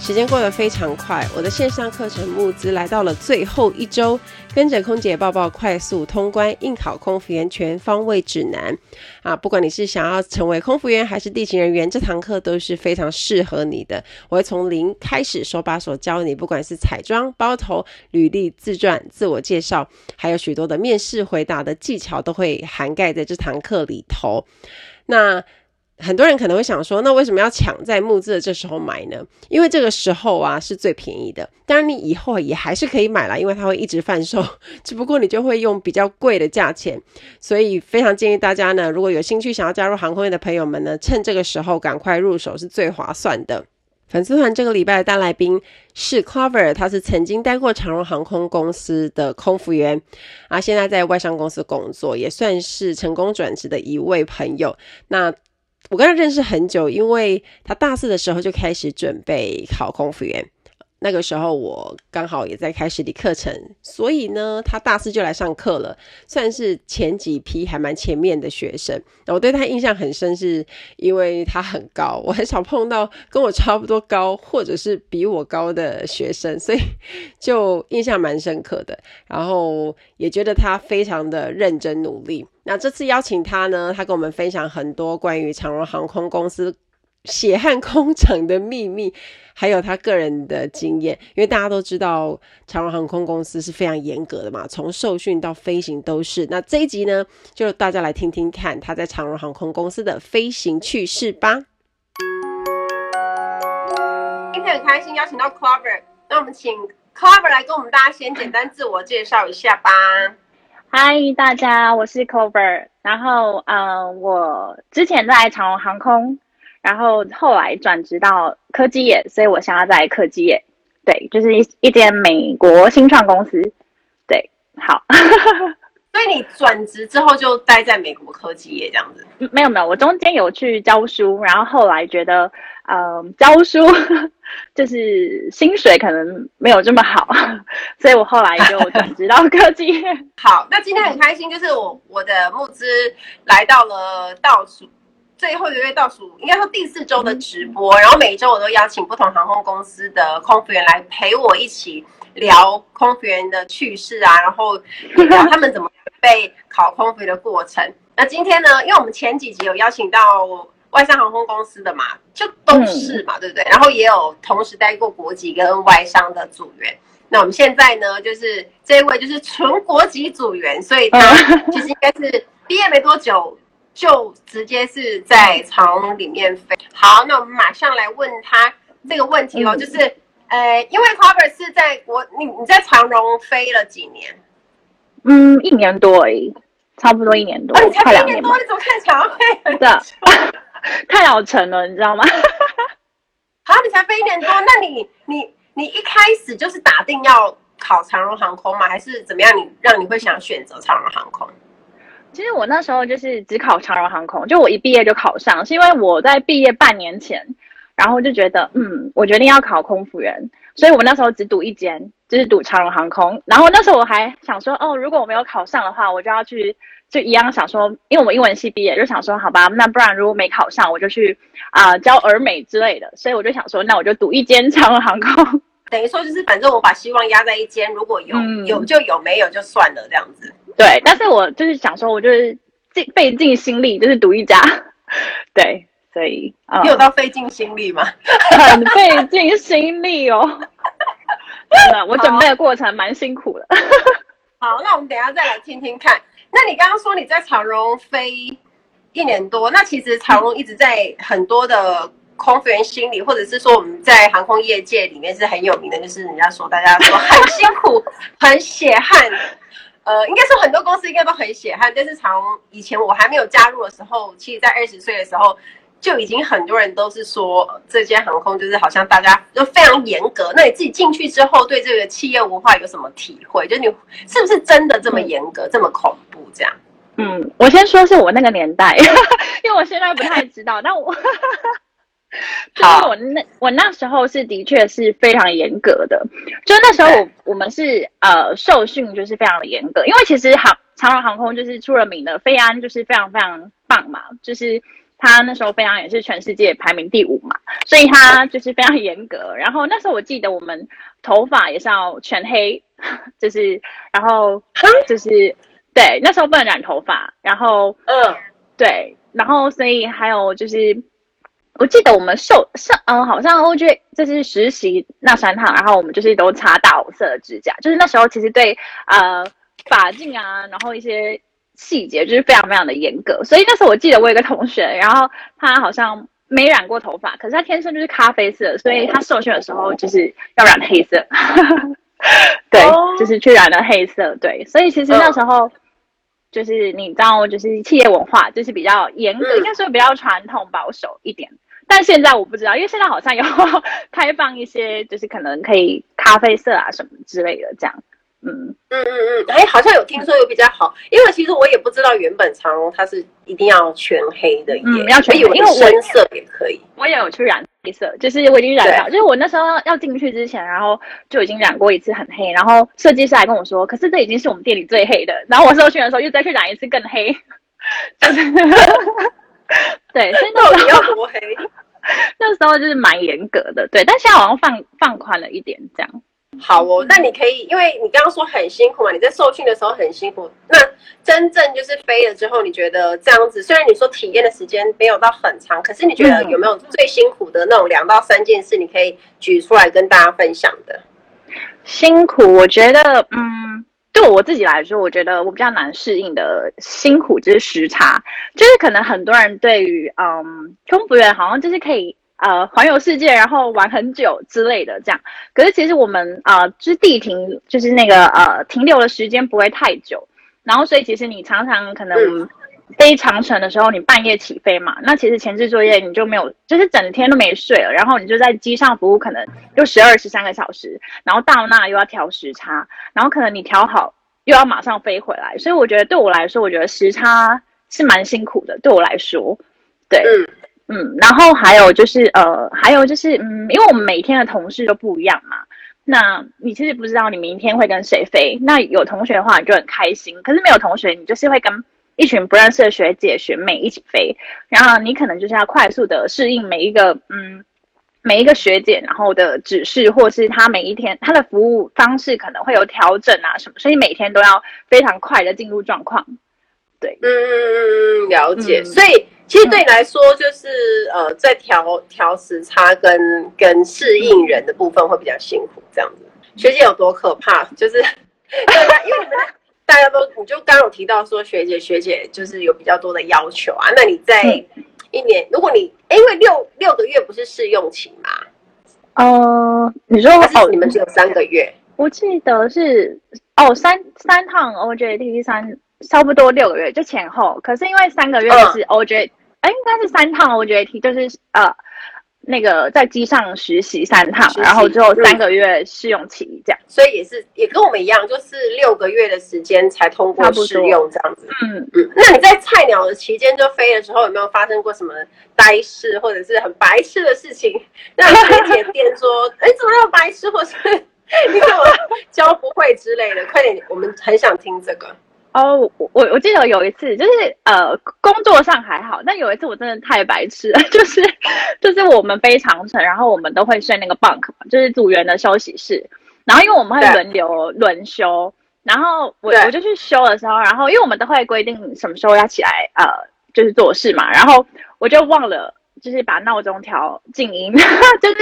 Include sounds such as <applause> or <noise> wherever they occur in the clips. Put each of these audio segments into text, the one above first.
时间过得非常快，我的线上课程募资来到了最后一周，跟着空姐抱抱快速通关应考空服员全方位指南啊！不管你是想要成为空服员还是地勤人员，这堂课都是非常适合你的。我会从零开始手把手教你，不管是彩妆、包头、履历、自传、自我介绍，还有许多的面试回答的技巧，都会涵盖在这堂课里头。那很多人可能会想说，那为什么要抢在募资的这时候买呢？因为这个时候啊是最便宜的。当然，你以后也还是可以买啦，因为它会一直贩售，<laughs> 只不过你就会用比较贵的价钱。所以非常建议大家呢，如果有兴趣想要加入航空业的朋友们呢，趁这个时候赶快入手是最划算的。粉丝团这个礼拜的大来宾是 Clover，他是曾经待过长荣航空公司的空服员啊，现在在外商公司工作，也算是成功转职的一位朋友。那我跟他认识很久，因为他大四的时候就开始准备考空服员。那个时候我刚好也在开实体课程，所以呢，他大四就来上课了，算是前几批还蛮前面的学生。我对他印象很深，是因为他很高，我很少碰到跟我差不多高或者是比我高的学生，所以 <laughs> 就印象蛮深刻的。然后也觉得他非常的认真努力。那这次邀请他呢，他跟我们分享很多关于长荣航空公司血汗工厂的秘密。<laughs> 还有他个人的经验，因为大家都知道长荣航空公司是非常严格的嘛，从受训到飞行都是。那这一集呢，就大家来听听看他在长荣航空公司的飞行趣事吧。今天很开心邀请到 Clover，那我们请 Clover 来跟我们大家先简单自我介绍一下吧。嗨，大家，我是 Clover，然后呃，我之前在长荣航空。然后后来转职到科技业，所以我现在在科技业，对，就是一一间美国新创公司，对，好。<laughs> 所以你转职之后就待在美国科技业这样子？没有没有，我中间有去教书，然后后来觉得，嗯、呃，教书 <laughs> 就是薪水可能没有这么好，所以我后来就转职到科技业。<laughs> 好，那今天很开心，就是我我的募资来到了倒数。最后一个月倒数，应该说第四周的直播，然后每一周我都邀请不同航空公司的空服员来陪我一起聊空服员的趣事啊，然后聊他们怎么被考空服员的过程。那今天呢，因为我们前几集有邀请到外商航空公司的嘛，就都是嘛，对不对？然后也有同时待过国籍跟外商的组员。那我们现在呢，就是这一位就是纯国籍组员，所以他其实应该是毕业没多久。就直接是在长荣里面飞。好，那我们马上来问他这个问题哦，嗯、就是，呃，因为 Clover 是在国，你你在长荣飞了几年？嗯，一年多而已，差不多一年多，哦、你才一年多，你怎么看长荣飞很久？<laughs> 太老成了，你知道吗？<laughs> 好，你才飞一年多，那你你你一开始就是打定要考长荣航空吗？还是怎么样？你让你会想选择长荣航空？其实我那时候就是只考长荣航空，就我一毕业就考上，是因为我在毕业半年前，然后就觉得，嗯，我决定要考空服员，所以我那时候只赌一间，就是赌长荣航空。然后那时候我还想说，哦，如果我没有考上的话，我就要去，就一样想说，因为我英文系毕业，就想说，好吧，那不然如果没考上，我就去啊、教儿美之类的。所以我就想说，那我就赌一间长荣航空。等于说就是，反正我把希望压在一间，如果有、嗯、有就有，没有就算了这样子。对，但是我就是想说，我就是尽费尽心力，就是赌一家。对，所以你有到费尽心力吗？<laughs> 很费尽心力哦。真的，我准备的过程蛮辛苦的。好，那我们等一下再来听听看。那你刚刚说你在长荣飞一年多，那其实长荣一直在很多的。空服员心理，或者是说我们在航空业界里面是很有名的，就是人家说大家说很辛苦、<laughs> 很血汗。呃，应该说很多公司应该都很血汗，但是从以前我还没有加入的时候，其实在二十岁的时候就已经很多人都是说这间航空就是好像大家都非常严格。那你自己进去之后，对这个企业文化有什么体会？就你是不是真的这么严格、嗯、这么恐怖这样？嗯，我先说是我那个年代，因 <laughs> 因为我现在不太知道，但我。<laughs> 就是我那我那时候是的确是非常严格的，就那时候我我们是呃受训就是非常的严格，因为其实航长荣航空就是出了名的飞安就是非常非常棒嘛，就是他那时候飞安也是全世界排名第五嘛，所以他就是非常严格。然后那时候我记得我们头发也是要全黑，<laughs> 就是然后就是对那时候不能染头发，然后嗯。对，然后所以还有就是。我记得我们受上嗯，好像 OJ 就是实习那三趟，然后我们就是都擦大红色的指甲，就是那时候其实对呃发镜啊，然后一些细节就是非常非常的严格。所以那时候我记得我有一个同学，然后他好像没染过头发，可是他天生就是咖啡色，所以他受训的时候就是要染黑色，<laughs> 对，就是去染了黑色。对，所以其实那时候就是你知道，就是企业文化就是比较严格，应该说比较传统保守一点。但现在我不知道，因为现在好像有 <laughs> 开放一些，就是可能可以咖啡色啊什么之类的这样。嗯嗯嗯嗯，哎，好像有听说有比较好，因为其实我也不知道原本长荣它是一定要全黑的，嗯，要全黑，因为深色也可以。我也有去染黑色，就是我已经染了，就是我那时候要进去之前，然后就已经染过一次很黑，然后设计师还跟我说，可是这已经是我们店里最黑的。然后我受训的时候又再去染一次更黑，就是。<laughs> 对，所以那时候多黑，<laughs> 那时候就是蛮严格的，对。但现在好像放放宽了一点，这样。好哦，那你可以，因为你刚刚说很辛苦嘛，你在受训的时候很辛苦。那真正就是飞了之后，你觉得这样子，虽然你说体验的时间没有到很长，可是你觉得有没有最辛苦的那种两到三件事，你可以举出来跟大家分享的？辛苦，我觉得，嗯。对我自己来说，我觉得我比较难适应的辛苦就是时差，就是可能很多人对于嗯空服员好像就是可以呃环游世界，然后玩很久之类的这样。可是其实我们啊、就是地停就是那个呃停留的时间不会太久，然后所以其实你常常可能飞长城的时候，你半夜起飞嘛，那其实前置作业你就没有，就是整天都没睡了，然后你就在机上服务，可能就十二十三个小时，然后到那又要调时差，然后可能你调好。又要马上飞回来，所以我觉得对我来说，我觉得时差是蛮辛苦的。对我来说，对，嗯嗯，然后还有就是呃，还有就是嗯，因为我们每天的同事都不一样嘛，那你其实不知道你明天会跟谁飞。那有同学的话，你就很开心；可是没有同学，你就是会跟一群不认识的学姐学妹一起飞，然后你可能就是要快速的适应每一个嗯。每一个学姐，然后的指示，或是她每一天她的服务方式可能会有调整啊什么，所以每天都要非常快的进入状况。对，嗯了解。嗯、所以其实对你来说，就是、嗯、呃，在调调时差跟跟适应人的部分会比较辛苦，这样子。学姐有多可怕？就是 <laughs> 对，因为你们大家都，你就刚刚有提到说学姐学姐就是有比较多的要求啊，那你在。嗯一年，如果你因为六六个月不是试用期吗？呃，你说哦，你们只有三个月，我记得是哦，三三趟 OJT 三差不多六个月就前后，可是因为三个月是 OJ，哎、嗯，应该是三趟 OJT，就是呃。那个在机上实习三趟，然后之后三个月试用期这样，所以也是也跟我们一样，就是六个月的时间才通过试用这样子。嗯嗯。那你在菜鸟的期间就飞的时候，有没有发生过什么呆事或者是很白痴的事情？让学姐店说，哎，怎么那么白痴，或是 <laughs> 你怎么教不会之类的？快点，我们很想听这个。哦，我我记得有一次，就是呃，工作上还好，但有一次我真的太白痴了，<laughs> 就是就是我们飞长城，然后我们都会睡那个 bunk 嘛，就是组员的休息室，然后因为我们会轮流轮休，然后我我就去休的时候，然后因为我们都会规定什么时候要起来，呃，就是做事嘛，然后我就忘了，就是把闹钟调静音，<laughs> 就是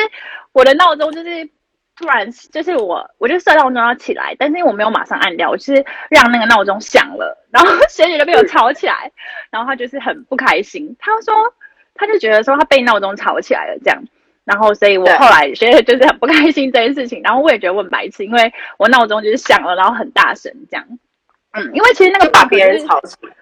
我的闹钟就是。突然就是我，我就设闹钟要起来，但是因为我没有马上按掉，我就是让那个闹钟响了，然后学姐就被我吵起来，然后她就是很不开心，她说她就觉得说她被闹钟吵起来了这样，<laughs> 然后所以我后来学姐就是很不开心这件事情，然后我也觉得我很白痴，因为我闹钟就是响了，然后很大声这样，嗯，因为其实那个把别人吵起来，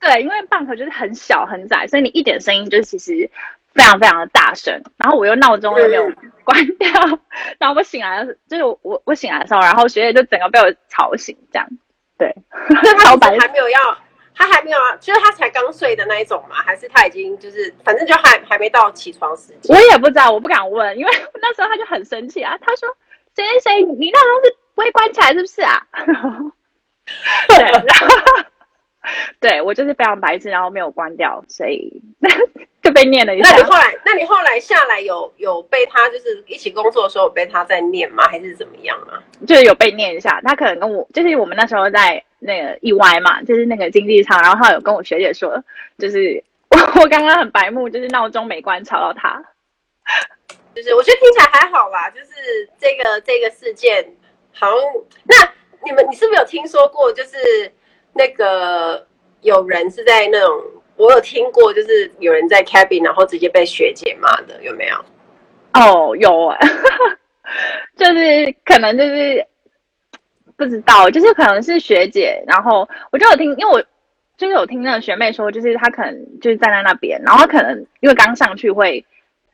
对，因为 bunk 就是很小很窄，所以你一点声音就其实。非常非常的大声，然后我又闹钟又没有关掉，嗯、<laughs> 然后我醒来的就是我我醒来的时候，然后学姐就整个被我吵醒，这样，对，那他 <laughs> 还没有要他还没有啊，就是他才刚睡的那一种嘛，还是他已经就是反正就还还没到起床时间。我也不知道，我不敢问，因为那时候他就很生气啊，他说谁谁谁，你闹钟是不会关起来是不是啊？<laughs> 对，然后对我就是非常白痴，然后没有关掉，所以就被念了一下。那你后来，那你后来下来有有被他就是一起工作的时候有被他在念吗？还是怎么样啊？就是有被念一下，他可能跟我就是我们那时候在。那个意外嘛，就是那个经济舱，然后他有跟我学姐说，就是我 <laughs> 我刚刚很白目，就是闹钟没关吵到他，就是我觉得听起来还好啦，就是这个这个事件，好像那你们你是不是有听说过，就是那个有人是在那种，我有听过，就是有人在 cabin 然后直接被学姐骂的，有没有？哦，有啊，就是可能就是。不知道，就是可能是学姐，然后我就有听，因为我就是有听那个学妹说，就是她可能就是站在那边，然后可能因为刚上去会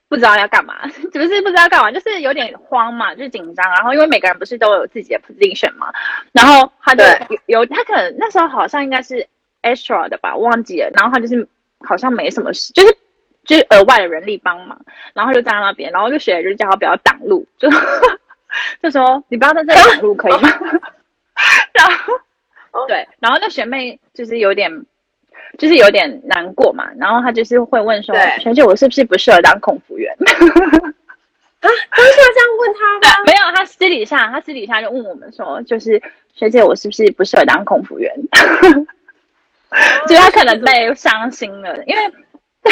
不知道要干嘛，<laughs> 只是不知道干嘛，就是有点慌嘛，就是紧张，然后因为每个人不是都有自己的 position 嘛，然后她就有，有她可能那时候好像应该是 extra 的吧，忘记了，然后他就是好像没什么事，就是就是额外的人力帮忙，然后就站在那边，然后就学姐就叫他不要挡路，就 <laughs> 就说你不要在这里挡路可以吗？<laughs> 然后，对，然后那学妹就是有点，就是有点难过嘛。然后她就是会问说：“学姐，我是不是不适合当空服员？”啊，当时要这样问他吗？<laughs> 没有，他私底下，他私底下就问我们说：“就是学姐，我是不是不适合当空服员？” <laughs> 就他可能被伤心了，因为 <laughs>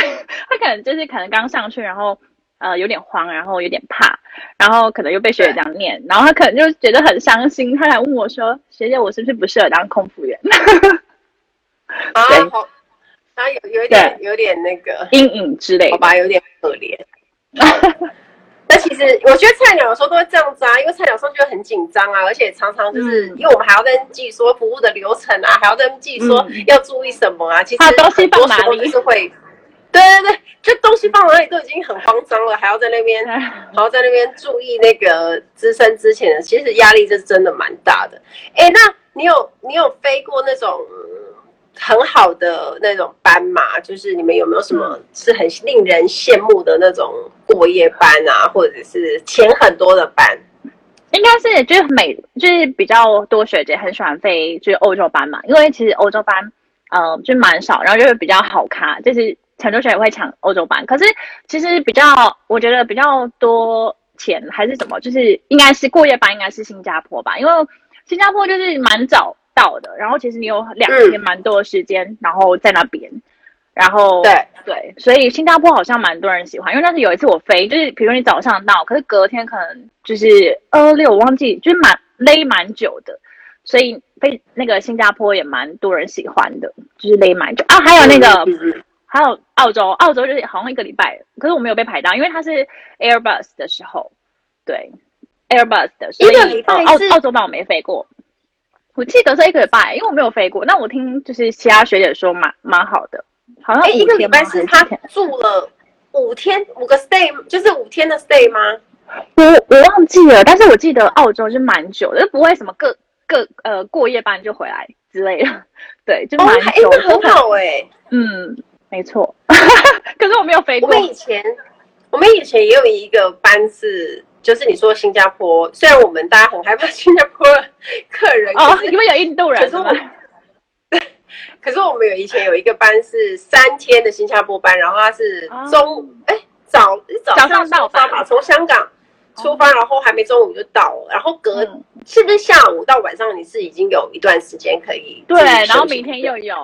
他可能就是可能刚上去，然后。呃，有点慌，然后有点怕，然后可能又被学姐这样念，然后他可能就觉得很伤心，他来问我说：“学姐，我是不是不适合当空服员？” <laughs> 啊，好，他有有一点有点那个阴影之类，好吧，有点可怜。那其实我觉得菜鸟有时候都会这样子啊，因为菜鸟上去很紧张啊，而且常常就是、嗯、因为我们还要跟记说服务的流程啊，还要跟记说要注意什么啊，嗯、其实很多时候就是会。对对对，就东西放哪里都已经很慌张了，还要在那边，<laughs> 还要在那边注意那个资深之前的，其实压力这是真的蛮大的。哎，那你有你有飞过那种很好的那种班嘛？就是你们有没有什么是很令人羡慕的那种过夜班啊，或者是钱很多的班？应该是就是美，就是比较多学姐很喜欢飞就是欧洲班嘛，因为其实欧洲班呃就蛮少，然后就是比较好卡，就是。很多学姐会抢欧洲班，可是其实比较，我觉得比较多钱还是什么，就是应该是过夜班，应该是新加坡吧，因为新加坡就是蛮早到的，然后其实你有两天蛮多的时间，嗯、然后在那边，然后对。对，所以新加坡好像蛮多人喜欢，因为那是有一次我飞，就是比如说你早上到，可是隔天可能就是二六，我忘记，就是蛮勒蛮久的，所以飞那个新加坡也蛮多人喜欢的，就是勒蛮久。啊，还有那个。还有澳洲，澳洲就是好像一个礼拜，可是我没有被排到，因为它是 Airbus 的时候，对，Airbus 的时候，一个礼拜澳澳洲班我没飞过，我记得是一个礼拜，因为我没有飞过。那我听就是其他学姐说蛮蛮好的，好像一个礼拜是他住了五天五个 stay，就是五天的 stay 吗？我我忘记了，但是我记得澳洲是蛮久的，就不会什么各各呃过夜班就回来之类的，<laughs> 对，就蛮久，哦、很好哎、欸，嗯。没错，<laughs> 可是我没有飞过。我们以前，我们以前也有一个班是，就是你说新加坡，虽然我们大家很害怕 <laughs> 新加坡客人，哦，因为有印度人。可是我，<laughs> 可是我们有以前有一个班是三天的新加坡班，然后他是中，哎、哦，早早上到吧，从香港出发，然后还没中午就到，然后隔、嗯、是不是下午到晚上你是已经有一段时间可以对，然后明天又有。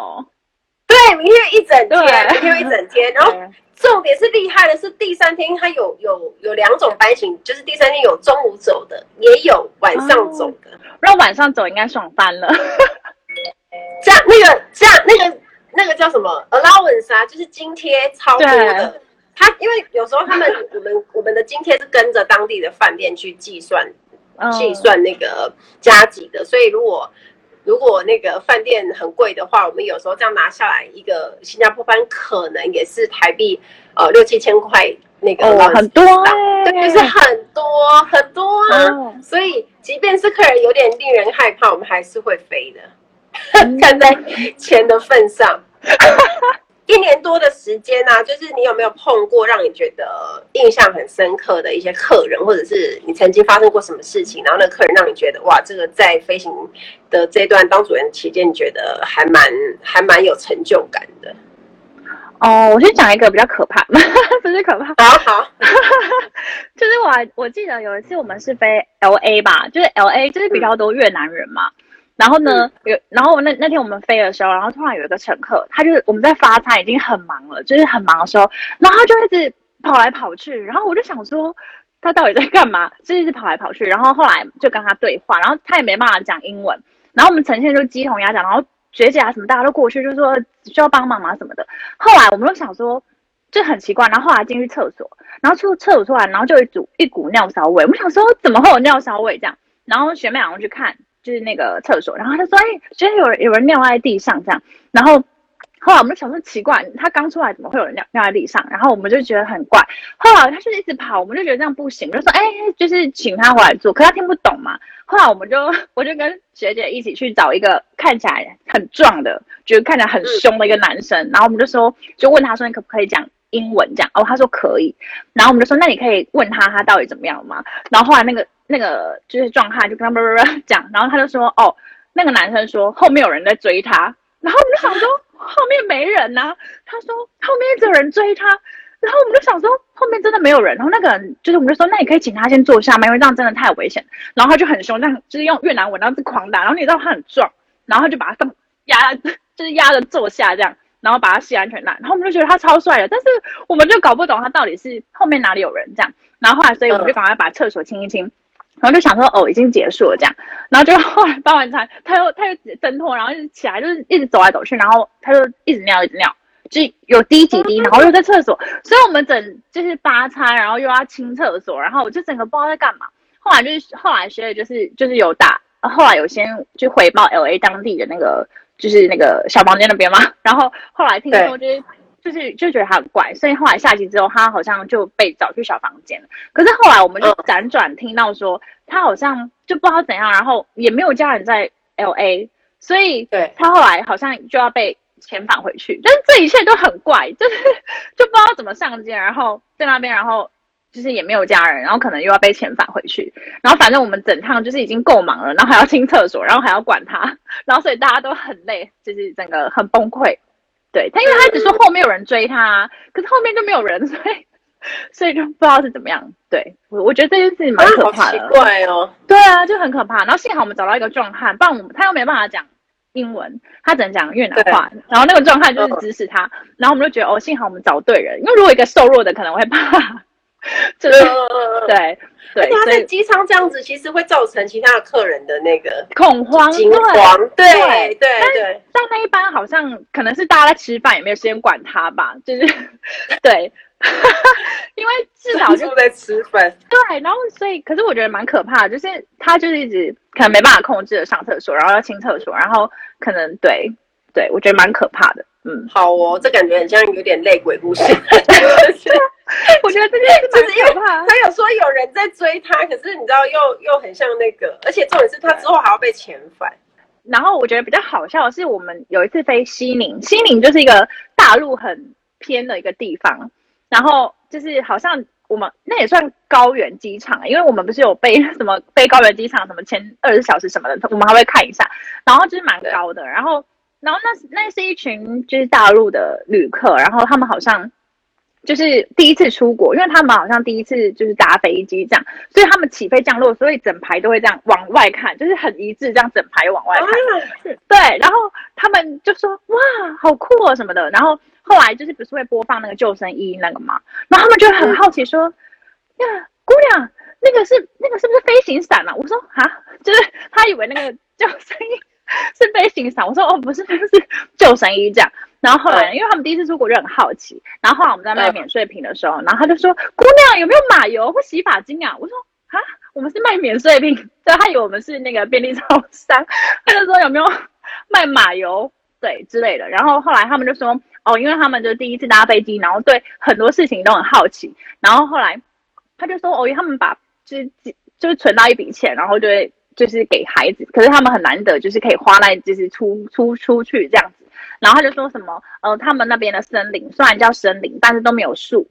对，明天一整天，明天一整天。然后重点是厉害的是，第三天它有有有两种班型，就是第三天有中午走的，也有晚上走的。然后晚上走应该爽翻了。<laughs> 这样那个这样那个那个叫什么 allowance 啊，就是津贴超多的。他因为有时候他们我们我们的津贴是跟着当地的饭店去计算计算那个加急的，所以如果。如果那个饭店很贵的话，我们有时候这样拿下来一个新加坡班，可能也是台币呃六七千块那个、哦，很多、欸，对，就是很多很多啊。哦、所以即便是客人有点令人害怕，我们还是会飞的。<laughs> 看在钱的份上。一年多的时间啊，就是你有没有碰过让你觉得印象很深刻的一些客人，或者是你曾经发生过什么事情，然后那个客人让你觉得哇，这个在飞行的这段当主任期间，你觉得还蛮还蛮有成就感的。哦，我先讲一个比较可怕，<laughs> 不是可怕，好好，<laughs> 就是我我记得有一次我们是飞 L A 吧，就是 L A 就是比较多越南人嘛。嗯然后呢，有然后那那天我们飞的时候，然后突然有一个乘客，他就是我们在发餐已经很忙了，就是很忙的时候，然后他就一直跑来跑去，然后我就想说他到底在干嘛，<laughs> 就一直跑来跑去，然后后来就跟他对话，然后他也没办法讲英文，然后我们呈现就鸡同鸭讲，然后学姐啊什么大家都过去就说需要帮忙吗什么的，后来我们就想说就很奇怪，然后后来进去厕所，然后出厕所出来，然后就一股一股尿骚味，我们想说怎么会有尿骚味这样，然后学妹两个去看。就是那个厕所，然后他说：“哎、欸，觉得有人有人尿在地上这样。”然后后来我们就想说奇怪，他刚出来怎么会有人尿尿在地上？然后我们就觉得很怪。后来他就一直跑，我们就觉得这样不行，我就说：“哎、欸，就是请他回来坐。”可他听不懂嘛。后来我们就我就跟学姐一起去找一个看起来很壮的，就是看起来很凶的一个男生。然后我们就说，就问他说：“你可不可以讲英文？”这样哦，他说可以。然后我们就说：“那你可以问他他到底怎么样吗？”然后后来那个。那个就是壮汉就跟他叭叭叭讲，然后他就说：“哦，那个男生说后面有人在追他。”然后我们就想说后面没人呐、啊。他说后面一直有人追他，然后我们就想说后面真的没有人。然后那个人就是我们就说：“那你可以请他先坐下吗？因为这样真的太危险。”然后他就很凶，这样就是用越南文，然后是狂打。然后你知道他很壮，然后他就把他压，就是压着坐下这样，然后把他系安全带。然后我们就觉得他超帅的，但是我们就搞不懂他到底是后面哪里有人这样。然后后来，所以我们就赶快把厕所清一清。然后就想说，哦，已经结束了这样，然后就后来包完餐，他又他又挣脱，然后就起来，就是一直走来走去，然后他就一直尿，一直尿，就有滴几滴，然后又在厕所，所以我们整就是八餐，然后又要清厕所，然后我就整个不知道在干嘛。后来就是后来学的就是就是有打，后来有先去回报 LA 当地的那个就是那个小房间那边嘛，然后后来听说就是。就是就觉得他很怪，所以后来下机之后，他好像就被找去小房间了。可是后来我们就辗转听到说，他好像就不知道怎样，然后也没有家人在 LA，所以对他后来好像就要被遣返回去。但是这一切都很怪，就是就不知道怎么上街，然后在那边，然后就是也没有家人，然后可能又要被遣返回去。然后反正我们整趟就是已经够忙了，然后还要清厕所，然后还要管他，然后所以大家都很累，就是整个很崩溃。对他，因为他一直说后面有人追他，嗯、可是后面就没有人，<laughs> 所以所以就不知道是怎么样。对我，我觉得这件事情蛮可怕的。啊、奇怪哦。对啊，就很可怕。然后幸好我们找到一个壮汉，不然我们他又没办法讲英文，他只能讲越南话。然后那个壮汉就是指使他，哦、然后我们就觉得哦，幸好我们找对人，因为如果一个瘦弱的可能会怕。就是对对，他在机舱这样子，其实会造成其他的客人的那个恐慌、惊慌。对对对，但那一般好像可能是大家在吃饭，也没有时间管他吧。就是对，<laughs> 因为至少就 <laughs> 在吃饭。对，然后所以，可是我觉得蛮可怕的，就是他就是一直可能没办法控制的上厕所，然后要清厕所，然后可能对对，我觉得蛮可怕的。嗯，好哦，这感觉很像有点类鬼故事。<laughs> 我觉得这件事蛮可怕。他有说有人在追他，可是你知道又又很像那个，而且重点是他之后还要被遣返。然后我觉得比较好笑的是，我们有一次飞西宁，西宁就是一个大陆很偏的一个地方，然后就是好像我们那也算高原机场，因为我们不是有飞什么飞高原机场什么前二十小时什么的，我们还会看一下，然后就是蛮高的，然后。然后那那是一群就是大陆的旅客，然后他们好像就是第一次出国，因为他们好像第一次就是搭飞机这样，所以他们起飞降落，所以整排都会这样往外看，就是很一致这样整排往外看。哦、对，然后他们就说哇，好酷哦什么的。然后后来就是不是会播放那个救生衣那个嘛，然后他们就很好奇说呀，姑娘，那个是那个是不是飞行伞啊？我说啊，就是他以为那个救生衣。<laughs> 是被欣赏，我说哦，不是，是救生衣这样。然后后来，因为他们第一次出国就很好奇，然后后来我们在卖免税品的时候，然后他就说：“姑娘有没有马油或洗发精啊？”我说：“啊，我们是卖免税品。”对，他以为我们是那个便利超商，<laughs> 他就说有没有卖马油对之类的。然后后来他们就说：“哦，因为他们就第一次搭飞机，然后对很多事情都很好奇。”然后后来他就说：“哦，因为他们把就是就是存到一笔钱，然后就会。”就是给孩子，可是他们很难得，就是可以花来就是出出出去这样子。然后他就说什么，呃，他们那边的森林虽然叫森林，但是都没有树。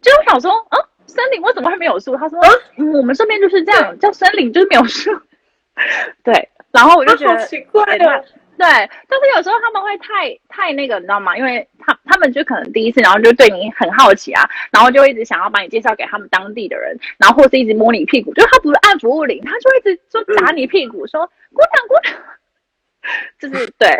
就我想说，啊，森林为什么会没有树？他说，嗯，我们这边就是这样，叫森林就是没有树。<laughs> 对，然后我就觉得 <laughs> 好奇怪的。对，但是有时候他们会太太那个，你知道吗？因为他他们就可能第一次，然后就对你很好奇啊，然后就一直想要把你介绍给他们当地的人，然后或是一直摸你屁股，就他不是按服务铃，他就一直说打你屁股，嗯、说姑娘姑娘，<laughs> 就是对，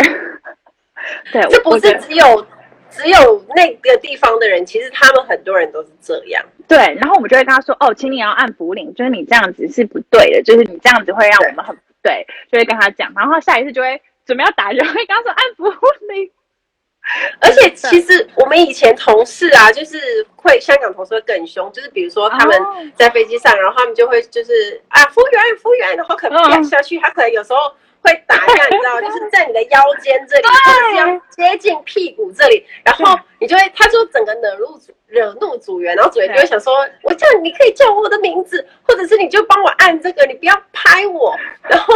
对，这不是只有只有那个地方的人，其实他们很多人都是这样。对，然后我们就会跟他说，哦，请你要按服务铃，就是你这样子是不对的，就是你这样子会让我们很对，对，就会跟他讲，然后下一次就会。准备要打人，会刚说按服务铃。<laughs> 而且其实我们以前同事啊，就是会香港同事会更凶，就是比如说他们在飞机上，然后他们就会就是啊服务员服务员，然后可能压下去，他可能有时候会打一下，你知道，<laughs> 就是在你的腰间这里，或者要接近屁股这里，然后你就会他就整个惹怒惹怒组员，然后组员就会想说，我叫你，你可以叫我的名字，或者是你就帮我按这个，你不要拍我，然后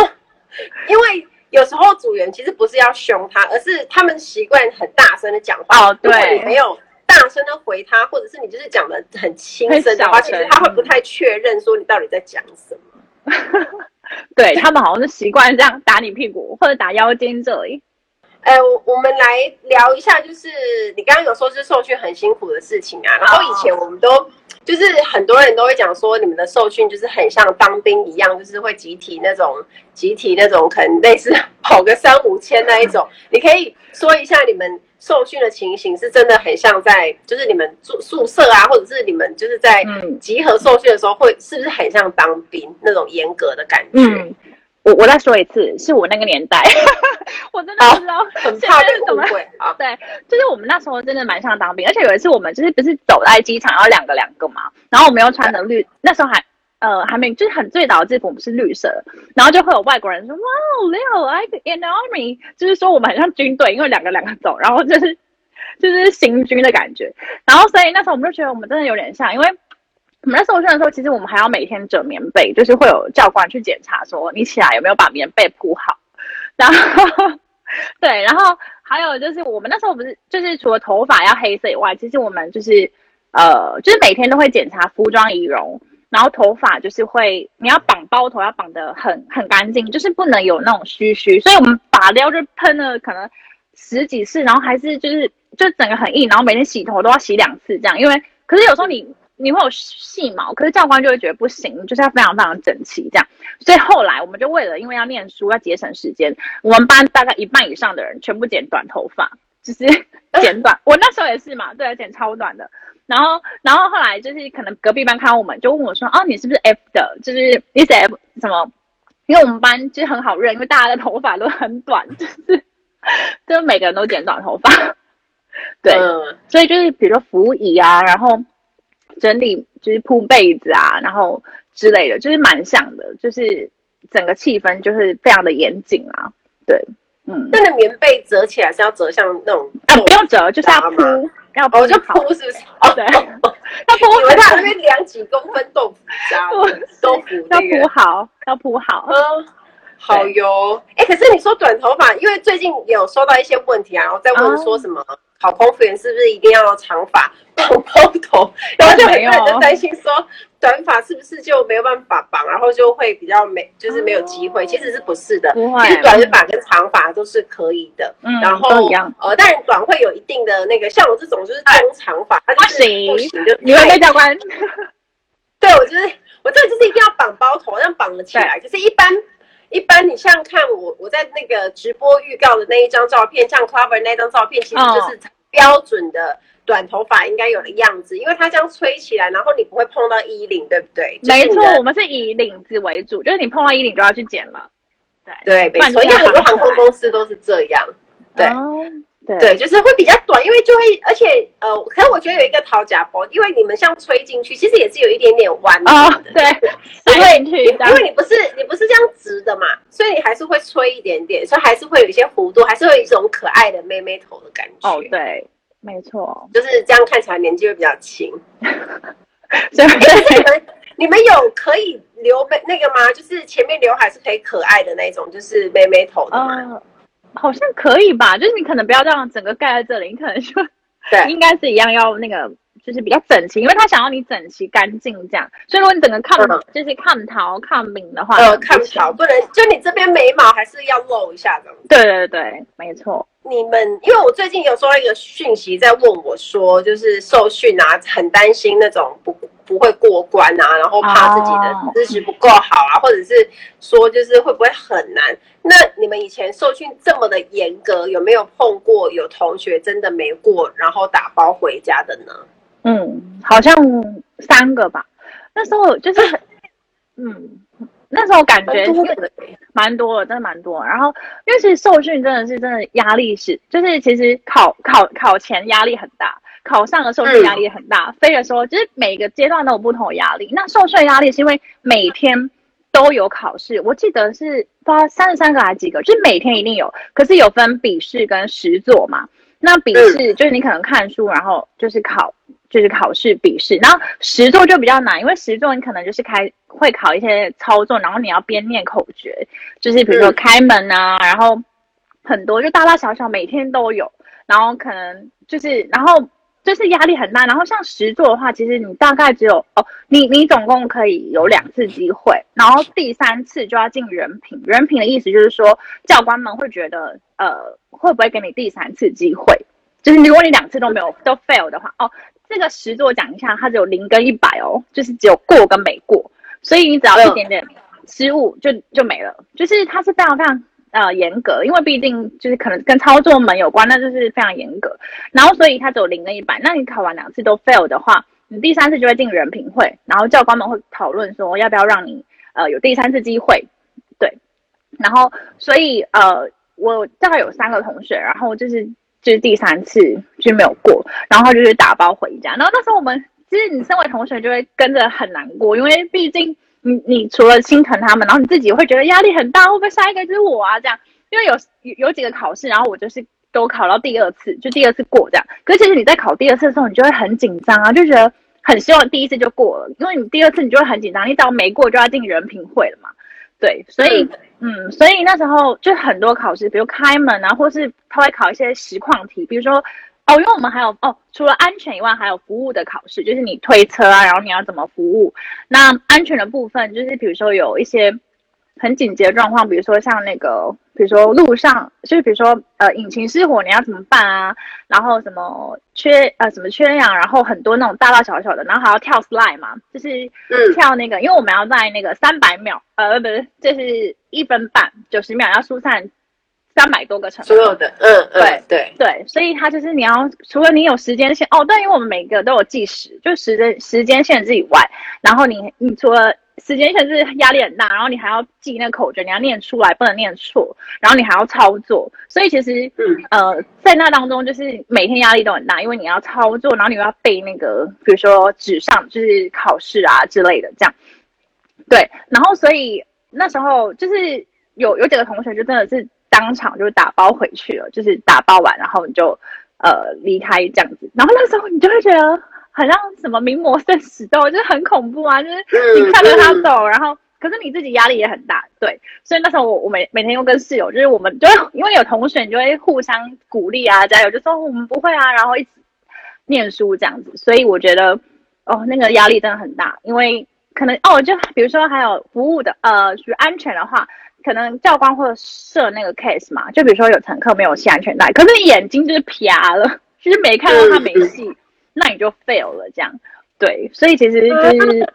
因为。有时候组员其实不是要凶他，而是他们习惯很大声的讲话。哦，对，如果你没有大声的回他，或者是你就是讲的很轻声的话，其实他会不太确认说你到底在讲什么。<laughs> 对，他们好像是习惯这样打你屁股或者打腰间这里。哎、呃，我们来聊一下，就是你刚刚有说是受训很辛苦的事情啊，然后以前我们都。就是很多人都会讲说，你们的受训就是很像当兵一样，就是会集体那种集体那种，可能类似跑个三五千那一种。<laughs> 你可以说一下你们受训的情形，是真的很像在，就是你们住宿舍啊，或者是你们就是在集合受训的时候，会是不是很像当兵那种严格的感觉？嗯我我再说一次，是我那个年代，<laughs> 我真的不知道现在怎么。<laughs> 对，就是我们那时候真的蛮像当兵，而且有一次我们就是不是走在机场，然后两个两个嘛，然后我们又穿的绿，那时候还呃还没就是很最早的制服，我们是绿色，然后就会有外国人说哇，Leo like in the army，就是说我们很像军队，因为两个两个走，然后就是就是行军的感觉，然后所以那时候我们就觉得我们真的有点像，因为。我们在受训的时候，其实我们还要每天折棉被，就是会有教官去检查，说你起来有没有把棉被铺好。然后，<laughs> 对，然后还有就是我们那时候不是，就是除了头发要黑色以外，其实我们就是呃，就是每天都会检查服装仪容，然后头发就是会你要绑包头，要绑得很很干净，就是不能有那种须须。所以我们发料就喷了可能十几次，然后还是就是就整个很硬，然后每天洗头都要洗两次这样，因为可是有时候你。你会有细毛，可是教官就会觉得不行，就是要非常非常整齐这样。所以后来我们就为了，因为要念书，要节省时间，我们班大概一半以上的人全部剪短头发，就是 <laughs> 剪短。我那时候也是嘛，对，剪超短的。然后，然后后来就是可能隔壁班看到我们，就问我说：“哦，你是不是 F 的？就是你是 F 什么？”因为我们班其实很好认，因为大家的头发都很短，<laughs> 就是就是每个人都剪短头发。对，嗯、所以就是比如说服仪啊，然后。整理就是铺被子啊，然后之类的，就是蛮像的，就是整个气氛就是非常的严谨啊。对，嗯，那个棉被折起来是要折像那种啊，不用折，就是要铺，<laughs> 要铺就铺，是不是？哦，对，<laughs> 要铺。以为他那边量几公分豆腐渣，豆腐要铺好，要铺好。嗯，好哟。哎，可是你说短头发，因为最近有收到一些问题啊，然后在问说什么？考空服员是不是一定要长发 <laughs> 绑包头？然后就很多人就担心说，短发是不是就没有办法绑，然后就会比较没，就是没有机会。其实是不是的，其实短发跟长发都是可以的。嗯，然后呃，但短会有一定的那个，像我这种就是中长发，它就是不行，就你会被教官。<laughs> 对，我就是我这就是一定要绑包头，这样绑了起来，就是一般。一般你像看我，我在那个直播预告的那一张照片，像 Clover 那张照片，其实就是标准的短头发应该有的样子，因为它这样吹起来，然后你不会碰到衣领，对不对？没错，我们是以领子为主，就是你碰到衣领就要去剪了。对对，没错，因为很多航空公司都是这样。对。对，对，就是会比较短，因为就会，而且呃，可是我觉得有一个讨价包，因为你们像吹进去，其实也是有一点点弯的。哦，对，因为因为你不是你不是这样直的嘛，所以你还是会吹一点点，所以还是会有一些弧度，还是会有一种可爱的妹妹头的感觉。哦，对，没错，就是这样看起来年纪会比较轻。<laughs> 所以你们你们有可以留那个吗？就是前面刘海是可以可爱的那种，就是妹妹头的吗？呃，好像可以吧，就是你可能不要这样整个盖在这里，你可能就对，应该是一样要那个。就是比较整齐，因为他想要你整齐干净这样，所以如果你整个抗、嗯、就是抗桃抗敏的话，呃，抗桃不能，就你这边眉毛还是要露一下的。对对对，没错。你们因为我最近有收到一个讯息在问我说，就是受训啊，很担心那种不不会过关啊，然后怕自己的知识不够好啊，哦、或者是说就是会不会很难？那你们以前受训这么的严格，有没有碰过有同学真的没过，然后打包回家的呢？嗯，好像三个吧。那时候就是，<laughs> 嗯，那时候感觉蛮多真的蛮多的。然后，因为其实受训真的是真的压力是，就是其实考考考前压力很大，考上的受训压力也很大。飞的时候，就是每个阶段都有不同的压力。那受训压力是因为每天都有考试，我记得是不知道三十三个还是几个，就是每天一定有。可是有分笔试跟实作嘛。那笔试就是你可能看书，然后就是考。就是考试笔试，然后实作就比较难，因为实作你可能就是开会考一些操作，然后你要边念口诀，就是比如说开门啊，然后很多就大大小小每天都有，然后可能就是然后就是压力很大，然后像实作的话，其实你大概只有哦，你你总共可以有两次机会，然后第三次就要进人品，人品的意思就是说教官们会觉得呃会不会给你第三次机会，就是如果你两次都没有都 fail 的话哦。这个实作讲一下，它只有零跟一百哦，就是只有过跟没过，所以你只要一点点失误就就没了。就是它是非常非常呃严格，因为毕竟就是可能跟操作门有关，那就是非常严格。然后所以它只有零跟一百，那你考完两次都 fail 的话，你第三次就会进人评会，然后教官们会讨论说要不要让你呃有第三次机会。对，然后所以呃我大概有三个同学，然后就是。就是第三次就没有过，然后就是打包回家。然后那时候我们其实你身为同学就会跟着很难过，因为毕竟你你除了心疼他们，然后你自己会觉得压力很大，会不会下一个就是我啊？这样，因为有有有几个考试，然后我就是都考到第二次，就第二次过这样。可是其实你在考第二次的时候，你就会很紧张啊，就觉得很希望第一次就过了，因为你第二次你就会很紧张，你只要没过就要进人品会了嘛。对，所以。嗯嗯，所以那时候就很多考试，比如开门啊，或是他会考一些实况题，比如说哦，因为我们还有哦，除了安全以外，还有服务的考试，就是你推车啊，然后你要怎么服务。那安全的部分就是比如说有一些很紧急的状况，比如说像那个。比如说路上，就是比如说呃，引擎失火你要怎么办啊？然后什么缺呃什么缺氧，然后很多那种大大小小的，然后还要跳 slide 嘛，就是跳那个，嗯、因为我们要在那个三百秒呃不是，就是一分半九十秒要疏散三百多个乘客，所有的嗯嗯对对。对，所以它就是你要除了你有时间线哦，对，因为我们每个都有计时，就时间时间限制以外，然后你你除了。时间限制压力很大，然后你还要记那个口诀，你要念出来，不能念错，然后你还要操作，所以其实，嗯，呃，在那当中就是每天压力都很大，因为你要操作，然后你又要背那个，比如说纸上就是考试啊之类的这样，对，然后所以那时候就是有有几个同学就真的是当场就打包回去了，就是打包完然后你就呃离开这样子，然后那时候你就会觉得。好像什么名模生死斗，就是很恐怖啊！就是你看着他走，然后可是你自己压力也很大，对。所以那时候我我每每天又跟室友，就是我们就会因为有同学，你就会互相鼓励啊，加油，就说我们不会啊，然后一起念书这样子。所以我觉得哦，那个压力真的很大，因为可能哦，就比如说还有服务的呃，属于安全的话，可能教官会设那个 case 嘛，就比如说有乘客没有系安全带，可是你眼睛就是啪了，<laughs> 就是没看到他没系。那你就 fail 了，这样，对，所以其实就是，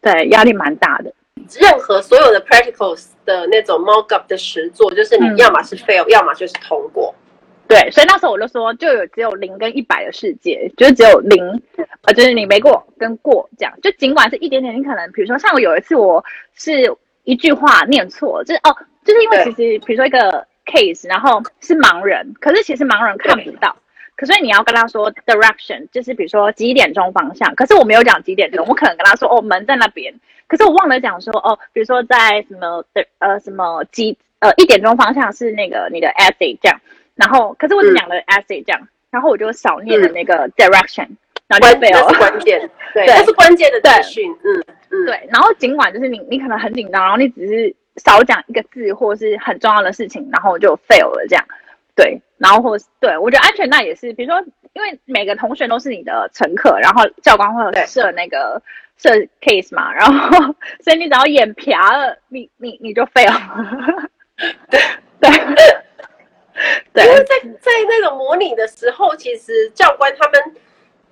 对，压力蛮大的。任何所有的 practicals 的那种 mock up 的实作，就是你要么是 fail，、嗯、要么就是通过。对，所以那时候我就说，就有只有零跟一百的世界，就是只有零，呃，就是你没过跟过这样。就尽管是一点点，你可能比如说像我有一次，我是一句话念错，就是哦，就是因为其实比如说一个 case，然后是盲人，可是其实盲人看不到。可是你要跟他说 direction，就是比如说几点钟方向。可是我没有讲几点钟，我可能跟他说哦，门在那边。可是我忘了讲说哦，比如说在什么的呃什么几呃一点钟方向是那个你的 essay 这样。然后可是我只讲了 essay 这样，嗯、然后我就少念了那个 direction，、嗯、然后就 fail 了。关键，<laughs> 对，这是关键的资讯。嗯，嗯，对。然后尽管就是你你可能很紧张，然后你只是少讲一个字或是很重要的事情，然后就 fail 了这样。对，然后或是对我觉得安全带也是，比如说，因为每个同学都是你的乘客，然后教官会有设那个设 case 嘛，然后所以你只要眼瞟了，你你你就 fail 了。<laughs> 对对对，因为在在那种模拟的时候，其实教官他们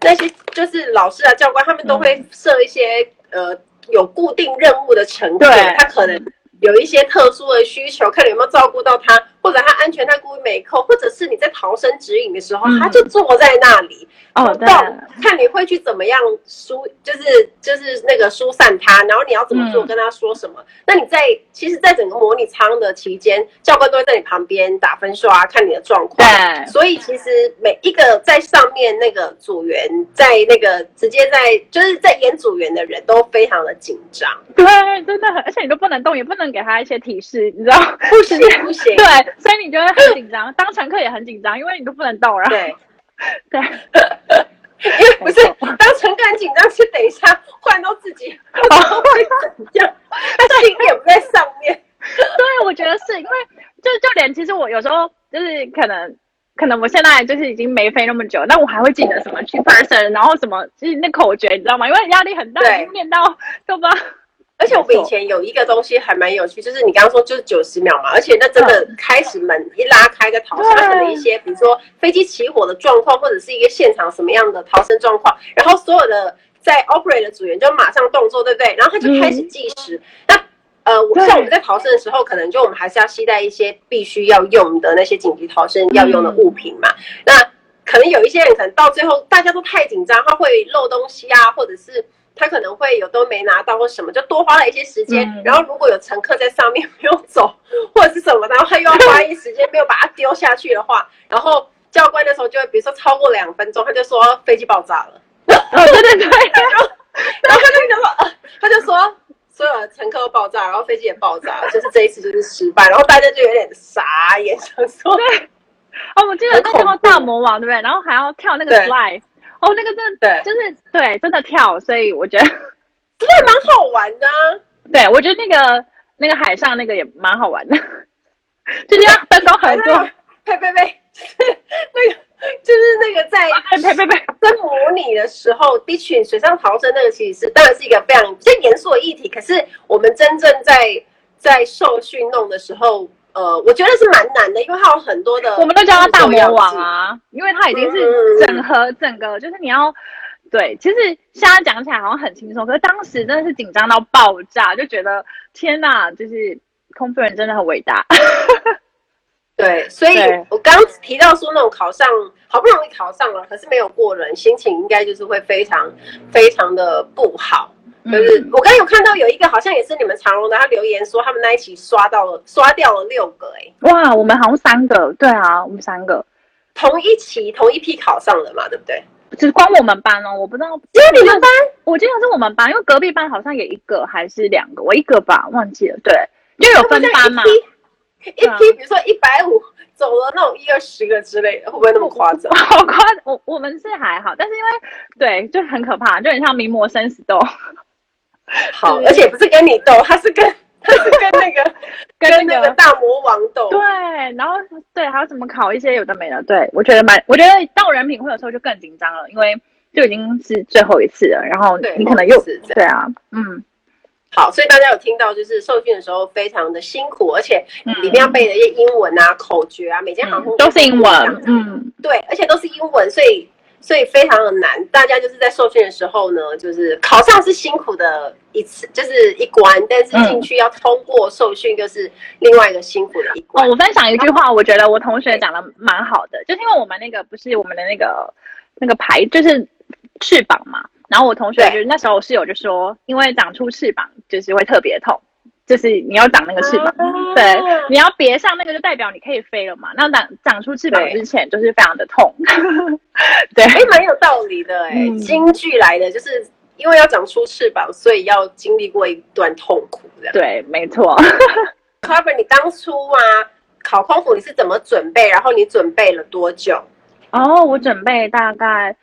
那些就是老师啊，教官他们都会设一些、嗯、呃有固定任务的乘客，他可能有一些特殊的需求，看你有没有照顾到他。或者他安全带故意没扣，或者是你在逃生指引的时候，嗯、他就坐在那里，哦，对，看你会去怎么样疏，就是就是那个疏散他，然后你要怎么做，跟他说什么。嗯、那你在其实，在整个模拟舱的期间，教官都会在你旁边打分数啊，看你的状况。对，所以其实每一个在上面那个组员，在那个直接在就是在演组员的人都非常的紧张。对，真的很，而且你都不能动，也不能给他一些提示，你知道？不行 <laughs> 不行，对。<laughs> 所以你就会很紧张，当乘客也很紧张，因为你都不能动，然后对 <laughs> 对，因为不是当乘客很紧张，是等一下换到自己会怎样？他心也不在上面。<laughs> 对，我觉得是因为就就连其实我有时候就是可能可能我现在就是已经没飞那么久，但我还会记得什么 two person，然后什么就是那口诀，你知道吗？因为压力很大，已经念到对吧？而且我们以前有一个东西还蛮有趣，就是你刚刚说就是九十秒嘛，而且那真的开始门一拉开的逃生，可能一些比如说飞机起火的状况，或者是一个现场什么样的逃生状况，然后所有的在 operate 的组员就马上动作，对不对？然后他就开始计时。嗯、那呃，像我们在逃生的时候，可能就我们还是要携带一些必须要用的那些紧急逃生要用的物品嘛。嗯、那可能有一些人可能到最后大家都太紧张，他会漏东西啊，或者是。他可能会有都没拿到或什么，就多花了一些时间。嗯、然后如果有乘客在上面没有走，或者是什么，然后他又要花一时间没有把它丢下去的话，然后教官的时候就会，比如说超过两分钟，他就说飞机爆炸了。哦，对对对。然后，然后他就说，呃、他就说所有的乘客都爆炸，然后飞机也爆炸，就是这一次就是失败。然后大家就有点傻眼，想说，对。哦，我记得那叫大魔王，对不对？然后还要跳那个 slide。哦，那个真的对，就是对，真的跳，所以我觉得 <laughs> 真的蛮好玩的啊。对，我觉得那个那个海上那个也蛮好玩的，就是要分工合作。呸呸呸，那个就是那个在呸呸呸，在模拟的时候，一群水上逃生那个其实是当然是一个非常比较严肃的议题，可是我们真正在在受训弄的时候。呃，我觉得是蛮难的，因为它有很多的，我们都叫它大魔王啊，因为它已经是整合整个，嗯、就是你要对，其实现在讲起来好像很轻松，可是当时真的是紧张到爆炸，就觉得天哪，就是空服人真的很伟大。对，所以我刚刚提到说那种考上，好不容易考上了，可是没有过人，心情应该就是会非常非常的不好。就是、嗯、我刚刚有看到有一个好像也是你们长荣的，他留言说他们那一期刷到了刷掉了六个哎、欸，哇，我们好像三个，对啊，我们三个同一期同一批考上的嘛，对不对？只光我们班哦，我不知道，只有你们班，我记得是我们班，因为隔壁班好像也一个还是两个，我一个吧，忘记了，对，就有分班嘛，一批，一批比如说一百五走了那种一二十个之类的，会不会那么夸张？<laughs> 好夸张，我我们是还好，但是因为对，就很可怕，就很像名模生死斗。好，而且不是跟你斗，他是跟 <laughs> 他是跟那个跟那个大魔王斗。对，然后对，还有怎么考一些有的没的。对，我觉得蛮，我觉得到人品会的时候就更紧张了，因为就已经是最后一次了，然后你可能又是对啊，嗯。好，所以大家有听到，就是受训的时候非常的辛苦，而且里面要背的一些英文啊、口诀啊，每间航空都是英文，嗯，对，而且都是英文，所以。所以非常的难，大家就是在受训的时候呢，就是考上是辛苦的一次，就是一关，但是进去要通过受训，就是另外一个辛苦的一关。哦，我分享一句话，我觉得我同学讲的蛮好的，就是因为我们那个不是我们的那个那个牌，就是翅膀嘛。然后我同学就是那时候我室友就说，因为长出翅膀就是会特别痛。就是你要长那个翅膀，啊、<laughs> 对，你要别上那个就代表你可以飞了嘛。那长长出翅膀之前就是非常的痛，<laughs> 对，哎，蛮有道理的哎，京剧来的，就是因为要长出翅膀，所以要经历过一段痛苦的。对，没错。<laughs> Carver，你当初啊考空服你是怎么准备？然后你准备了多久？哦，我准备大概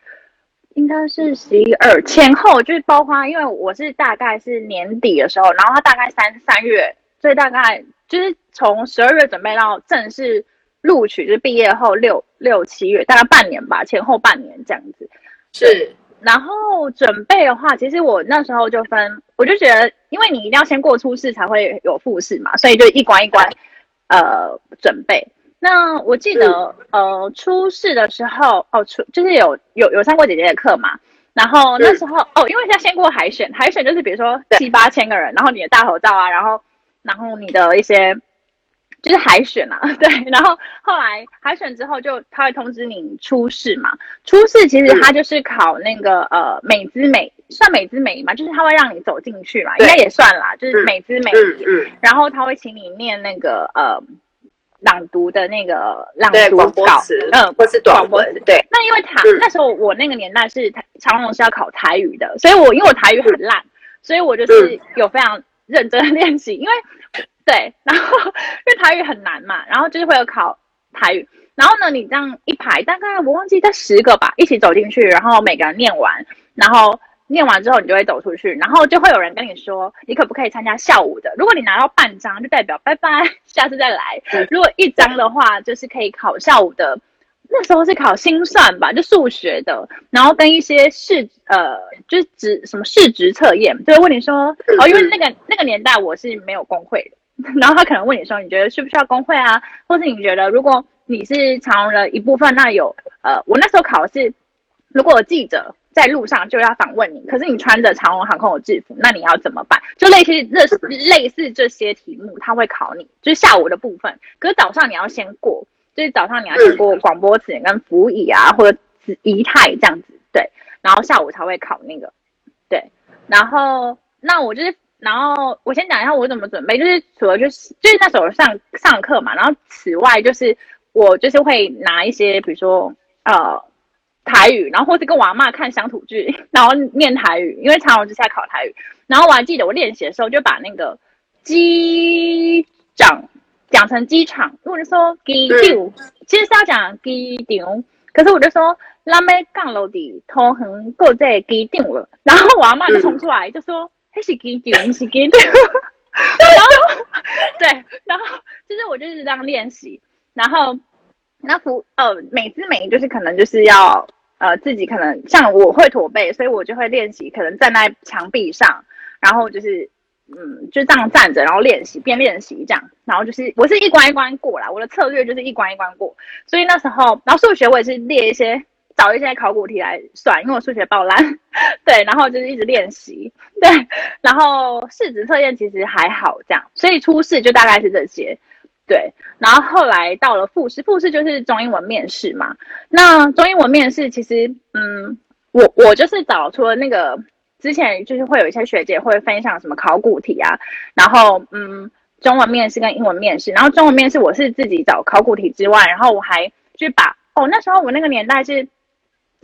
应该是十一二前后，就是包括，因为我是大概是年底的时候，然后他大概三三月，所以大概就是从十二月准备到正式录取，就是毕业后六六七月，大概半年吧，前后半年这样子。是，然后准备的话，其实我那时候就分，我就觉得，因为你一定要先过初试才会有复试嘛，所以就一关一关，呃，准备。那我记得，嗯、呃，初试的时候，哦，初就是有有有上过姐姐的课嘛，然后那时候，嗯、哦，因为要先过海选，海选就是比如说七八千个人，然后你的大头照啊，然后然后你的一些就是海选啊，<laughs> 对，然后后来海选之后就他会通知你初试嘛，初试其实他就是考那个、嗯、呃美姿美，算美姿美嘛，就是他会让你走进去嘛，应该也算啦，就是美姿美，嗯，嗯，然后他会请你念那个呃。朗读的那个朗读稿，嗯，或是短文，对。那因为台、嗯、那时候我那个年代是长荣是要考台语的，所以我因为我台语很烂，所以我就是有非常认真的练习。因为对，然后因为台语很难嘛，然后就是会有考台语。然后呢，你这样一排，大概我忘记在十个吧，一起走进去，然后每个人念完，然后。念完之后，你就会走出去，然后就会有人跟你说，你可不可以参加校舞的？如果你拿到半张，就代表拜拜，下次再来。如果一张的话，就是可以考校舞的。那时候是考心算吧，就数学的，然后跟一些市呃，就是职什么试职测验，就会问你说，哦，因为那个那个年代我是没有工会的，<laughs> 然后他可能问你说，你觉得需不需要工会啊？或是你觉得如果你是长荣的一部分，那有呃，我那时候考的是，如果有记者。在路上就要访问你，可是你穿着长荣航空的制服，那你要怎么办？就类似这类似这些题目，他会考你，就是下午的部分。可是早上你要先过，就是早上你要先过广播词跟服仪啊，或者仪态这样子，对。然后下午才会考那个，对。然后那我就是，然后我先讲一下我怎么准备，就是除了就是就是那时候上上课嘛，然后此外就是我就是会拿一些，比如说呃。台语，然后或是跟我阿妈看乡土剧，<laughs> 然后念台语，因为长荣之下考台语。然后我还记得我练习的时候，就把那个机长讲成机场，因为我就说机场，其实是要讲机场，可是我就说拉妹降落地桃园过在机场了。然后我阿妈就冲出来就说：“那是机场，是机场。<laughs> ”然后 <laughs> 对，然后就是我就是这样练习。然后那幅呃美之美就是可能就是要。呃，自己可能像我会驼背，所以我就会练习，可能站在墙壁上，然后就是，嗯，就这样站着，然后练习，边练习这样，然后就是我是一关一关过啦，我的策略就是一关一关过，所以那时候，然后数学我也是列一些，找一些考古题来算，因为我数学爆烂，<laughs> 对，然后就是一直练习，对，然后试纸测验其实还好这样，所以初试就大概是这些。对，然后后来到了复试，复试就是中英文面试嘛。那中英文面试其实，嗯，我我就是找出了那个之前就是会有一些学姐会分享什么考古题啊，然后嗯，中文面试跟英文面试，然后中文面试我是自己找考古题之外，然后我还去把哦，那时候我那个年代是。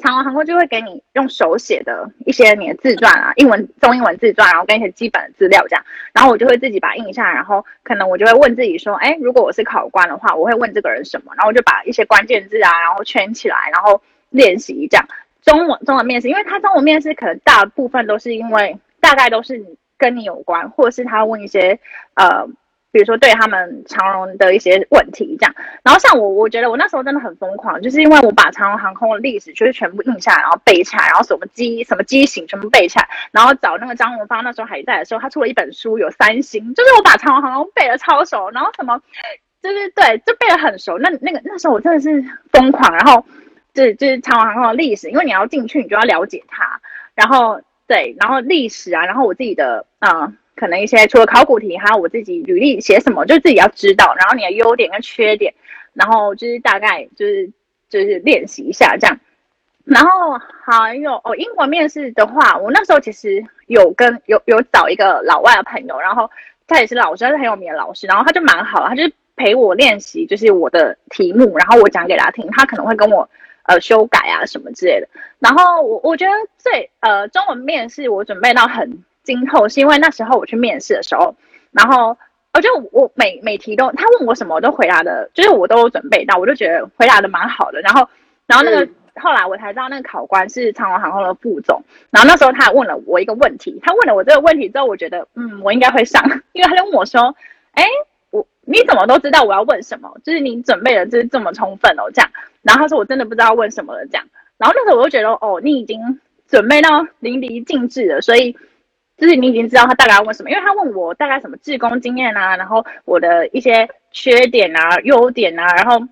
长荣航空就会给你用手写的一些你的自传啊，英文、中英文自传，然后跟一些基本的资料这样，然后我就会自己把印下，然后可能我就会问自己说，哎，如果我是考官的话，我会问这个人什么？然后我就把一些关键字啊，然后圈起来，然后练习这样。中文中文面试，因为他中文面试可能大部分都是因为大概都是跟你有关，或者是他问一些呃。比如说对他们长荣的一些问题这样，然后像我，我觉得我那时候真的很疯狂，就是因为我把长荣航空的历史就是全部印下来，然后背下来，然后什么机什么机型全部背下来，然后找那个张荣发那时候还在的时候，他出了一本书有三星，就是我把长荣航空背得超熟，然后什么就是对，就背得很熟。那那个那时候我真的是疯狂，然后就是就是长荣航空的历史，因为你要进去，你就要了解它，然后对，然后历史啊，然后我自己的啊。可能一些除了考古题，还有我自己履历写什么，就自己要知道。然后你的优点跟缺点，然后就是大概就是就是练习一下这样。然后还有哦，英文面试的话，我那时候其实有跟有有找一个老外的朋友，然后他也是老师，他是很有名的老师，然后他就蛮好，他就陪我练习，就是我的题目，然后我讲给他听，他可能会跟我呃修改啊什么之类的。然后我我觉得最呃中文面试我准备到很。今后是因为那时候我去面试的时候，然后我就我每每题都他问我什么我都回答的，就是我都有准备到，我就觉得回答的蛮好的。然后，然后那个后来我才知道那个考官是长荣航空的副总，然后那时候他还问了我一个问题，他问了我这个问题之后，我觉得嗯，我应该会上，<laughs> 因为他就问我说，哎，我你怎么都知道我要问什么？就是你准备的就是这么充分哦，这样。然后他说我真的不知道问什么了，这样。然后那时候我就觉得哦，你已经准备到淋漓尽致了，所以就是你已经知道他大概要问什么，因为他问我大概什么志工经验啊，然后我的一些缺点啊、优点啊，然后。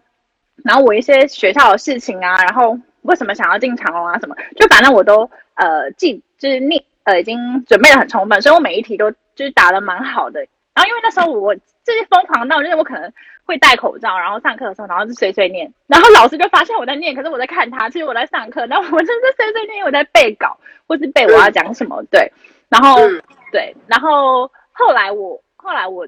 然后我一些学校的事情啊，然后为什么想要进长荣啊什么，就反正我都呃记，就是你呃已经准备的很充分，所以我每一题都就是答的蛮好的。然后因为那时候我就是疯狂到，就是我可能会戴口罩，然后上课的时候，然后就碎碎念，然后老师就发现我在念，可是我在看他，其实我在上课，然后我就是碎碎念，我在背稿或是背我要讲什么，对，然后对，然后后来我后来我。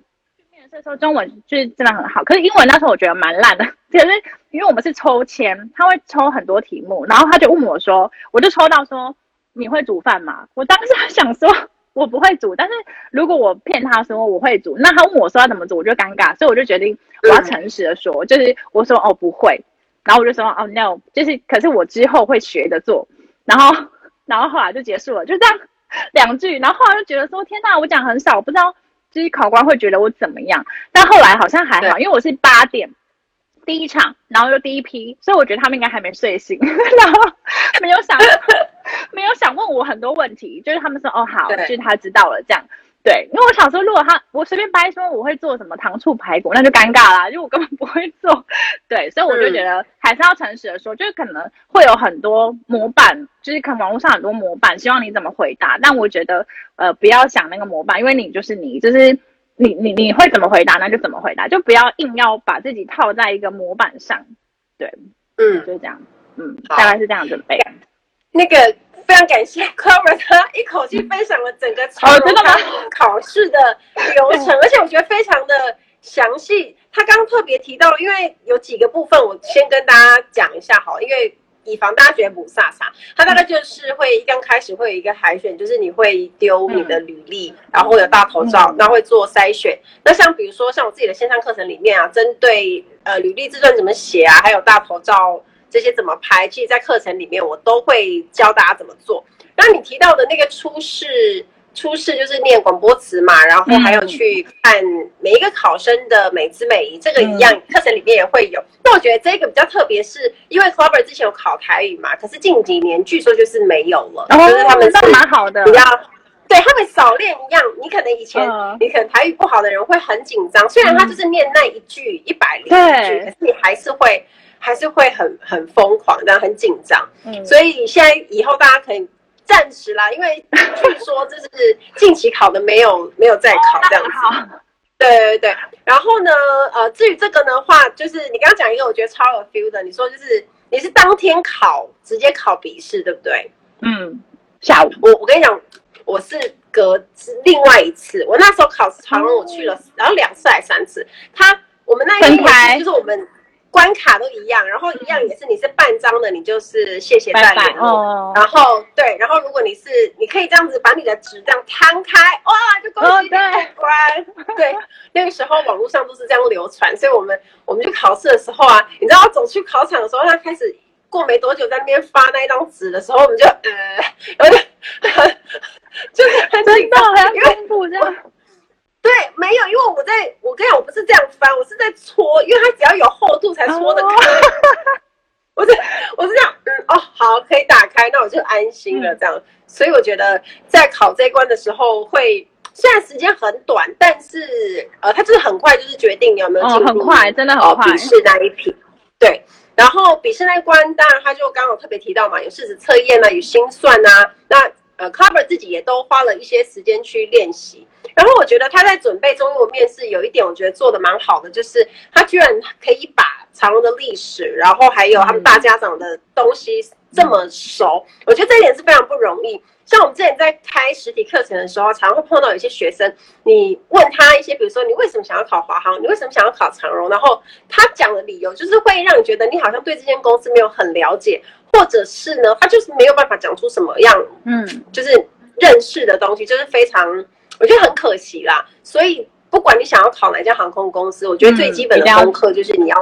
那时候中文就是真的很好，可是英文那时候我觉得蛮烂的。<laughs> 可是因为我们是抽签，他会抽很多题目，然后他就问我说，我就抽到说你会煮饭吗？我当时想说我不会煮，但是如果我骗他说我会煮，那他问我说要怎么煮，我就尴尬，所以我就决定我要诚实的说，就是我说哦不会，然后我就说哦 no，就是可是我之后会学着做，然后 <laughs> 然后后来就结束了，就这样 <laughs> 两句，然后后来就觉得说天呐，我讲很少，我不知道。就是考官会觉得我怎么样，但后来好像还好，因为我是八点第一场，然后又第一批，所以我觉得他们应该还没睡醒，<laughs> 然后没有想 <laughs> 没有想问我很多问题，就是他们说哦好，就是他知道了这样。对，因为我想说，如果他我随便掰说我会做什么糖醋排骨，那就尴尬啦，因为我根本不会做。对，所以我就觉得还是要诚实的说，就是可能会有很多模板，就是可能网络上很多模板，希望你怎么回答。但我觉得，呃，不要想那个模板，因为你就是你，就是你你你会怎么回答，那就怎么回答，就不要硬要把自己套在一个模板上。对，嗯，就这样，嗯，大概是这样准备。那个。非常感谢 Clover 他一口气分享了整个长荣考试的流程，<laughs> 而且我觉得非常的详细。他刚刚特别提到，因为有几个部分，我先跟大家讲一下好，因为以防大家觉得不飒飒，他大概就是会刚开始会有一个海选，就是你会丢你的履历，嗯、然后会有大头照，然后会做筛选。那像比如说像我自己的线上课程里面啊，针对呃履历自传怎么写啊，还有大头照。这些怎么拍？其实，在课程里面我都会教大家怎么做。那你提到的那个初试，初试就是念广播词嘛，然后还有去看每一个考生的美姿美仪，这个一样，课程里面也会有。那我觉得这个比较特别，是因为 Clover 之前有考台语嘛，可是近几年据说就是没有了，就是他们是蛮好的，比较对他们少练一样。你可能以前你可能台语不好的人会很紧张，虽然他就是念那一句一百零一句，可是你还是会。还是会很很疯狂，但很紧张。嗯，所以现在以后大家可以暂时啦，因为 <laughs> 据说这是近期考的，没有没有再考这样子。对对对。然后呢，呃，至于这个的话，就是你刚刚讲一个我觉得超有 feel 的，你说就是你是当天考，直接考笔试，对不对？嗯。下午，我我跟你讲，我是隔另外一次，我那时候考长荣，我去了，然后两次还三次。他我们那一天就是我们。关卡都一样，然后一样也是，你是半张的，你就是谢谢再联络。然后对，然后如果你是，你可以这样子把你的纸这样摊开，哇，就恭喜你过关。对，那个时候网络上都是这样流传，所以我们我们去考试的时候啊，你知道走去考场的时候，他开始过没多久在那边发那一张纸的时候，我们就呃，有点 <laughs> 就是很紧张，因为这样。对，没有，因为我在我跟你讲，我不是这样翻，我是在搓，因为它只要有厚度才搓得开。Oh. <laughs> 我是我是这样，嗯，哦，好，可以打开，那我就安心了。这样，嗯、所以我觉得在考这一关的时候会，会虽然时间很短，但是呃，它就是很快，就是决定你有没有进入、哦、很快，真的很快。笔试那一批，对，然后笔试那一关，当然他就刚好特别提到嘛，有事实测验啊，有心算啊，那 Cover 自己也都花了一些时间去练习。然后我觉得他在准备中国面试有一点，我觉得做的蛮好的，就是他居然可以把长隆的历史，然后还有他们大家长的东西这么熟，我觉得这一点是非常不容易。像我们之前在开实体课程的时候，常常会碰到有些学生，你问他一些，比如说你为什么想要考华航，你为什么想要考长荣，然后他讲的理由就是会让你觉得你好像对这间公司没有很了解，或者是呢，他就是没有办法讲出什么样，嗯，就是认识的东西，就是非常。我觉得很可惜啦，所以不管你想要考哪家航空公司，我觉得最基本的功课就是你要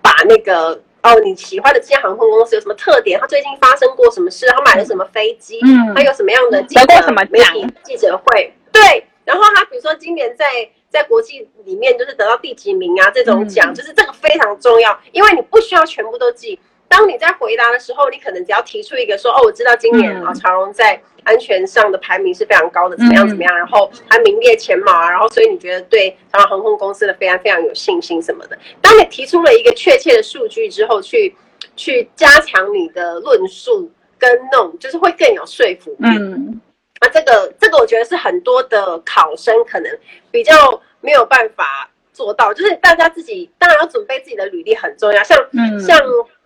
把那个哦，你喜欢的这家航空公司有什么特点？他最近发生过什么事？他买了什么飞机？嗯，他有什么样的记者什么媒体记者会？对，然后他比如说今年在在国际里面就是得到第几名啊？这种奖、嗯、就是这个非常重要，因为你不需要全部都记。当你在回答的时候，你可能只要提出一个说：“哦，我知道今年啊，长荣在安全上的排名是非常高的，怎么样怎么样，然后还名列前茅啊，然后所以你觉得对长荣航空公司的非常非常有信心什么的。当你提出了一个确切的数据之后，去去加强你的论述跟那种，就是会更有说服力。嗯，啊，这个这个我觉得是很多的考生可能比较没有办法做到，就是大家自己当然要准备自己的履历很重要，像、嗯、像。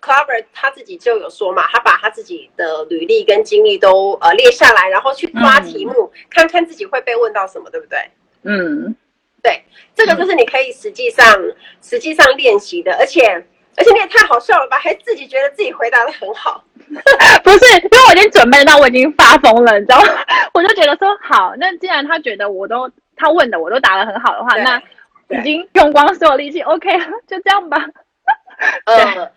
Clover 他自己就有说嘛，他把他自己的履历跟经历都呃列下来，然后去抓题目，嗯、看看自己会被问到什么，对不对？嗯，对，这个就是你可以实际上、嗯、实际上练习的，而且而且你也太好笑了吧，还自己觉得自己回答的很好，<laughs> 不是？因为我已经准备到我已经发疯了，你知道吗？我就觉得说好，那既然他觉得我都他问的我都答的很好的话，那已经用光所有力气，OK 了，<laughs> 就这样吧。<laughs> 嗯。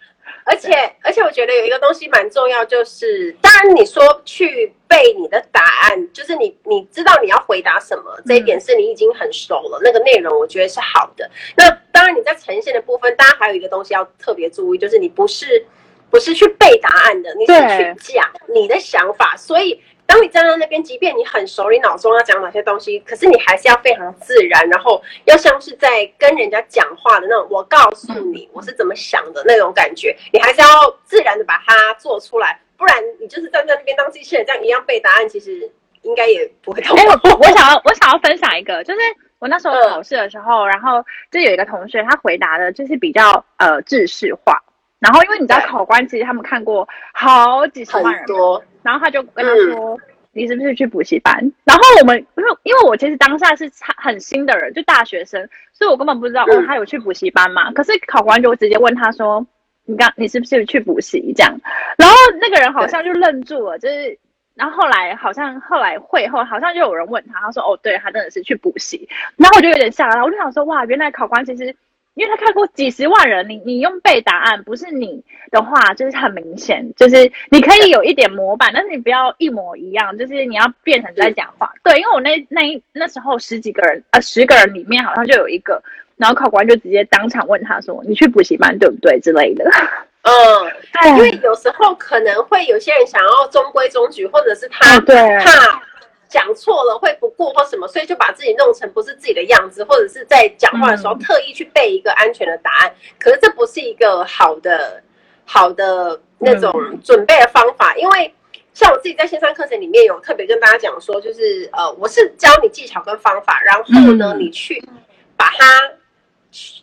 而且而且，我觉得有一个东西蛮重要，就是当然你说去背你的答案，就是你你知道你要回答什么，这一点是你已经很熟了。那个内容我觉得是好的。那当然你在呈现的部分，当然还有一个东西要特别注意，就是你不是不是去背答案的，你是去讲你的想法，所以。当你站在那边，即便你很熟，你脑中要讲哪些东西，可是你还是要非常自然，然后要像是在跟人家讲话的那种。我告诉你，我是怎么想的那种感觉，你还是要自然的把它做出来，不然你就是站在那边当机器人这样一样背答案，其实应该也不会痛。<laughs> 哎，我我想要我想要分享一个，就是我那时候考试的时候，嗯、然后就有一个同学他回答的就是比较呃制式化，然后因为你知道考官其实他们看过好几十万人多。然后他就跟他说：“你是不是去补习班？”然后我们因为因为我其实当下是很新的人，就大学生，所以我根本不知道哦，他有去补习班嘛。可是考官就直接问他说：“你刚你是不是去补习？”这样，然后那个人好像就愣住了，就是，然后后来好像后来会后好像就有人问他，他说：“哦，对，他真的是去补习。”然后我就有点吓了，我就想说：“哇，原来考官其实。”因为他看过几十万人，你你用背答案，不是你的话，就是很明显，就是你可以有一点模板，但是你不要一模一样，就是你要变成在讲话。对，因为我那那那时候十几个人，呃，十个人里面好像就有一个，然后考官就直接当场问他说：“你去补习班对不对？”之类的。嗯，对，因为有时候可能会有些人想要中规中矩，或者是他对怕。讲错了会不过或什么，所以就把自己弄成不是自己的样子，或者是在讲话的时候特意去背一个安全的答案。嗯、可是这不是一个好的好的那种准备的方法，嗯、因为像我自己在线上课程里面有特别跟大家讲说，就是呃，我是教你技巧跟方法，然后呢，嗯、你去把它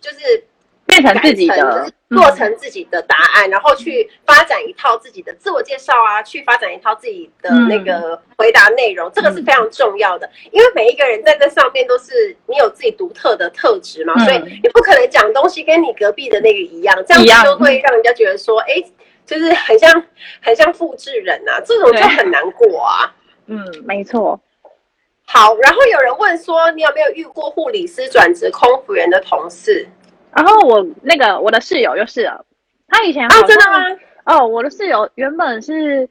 就是。变成自己的，做成自己的答案，嗯、然后去发展一套自己的自我介绍啊，去发展一套自己的那个回答内容，嗯、这个是非常重要的。因为每一个人在这上面都是你有自己独特的特质嘛，嗯、所以你不可能讲东西跟你隔壁的那个一样，这样子就会让人家觉得说，哎，就是很像很像复制人啊，这种就很难过啊。嗯，没错。好，然后有人问说，你有没有遇过护理师转职空服员的同事？然后我那个我的室友就是了，他以前啊，真的吗？哦，我的室友原本是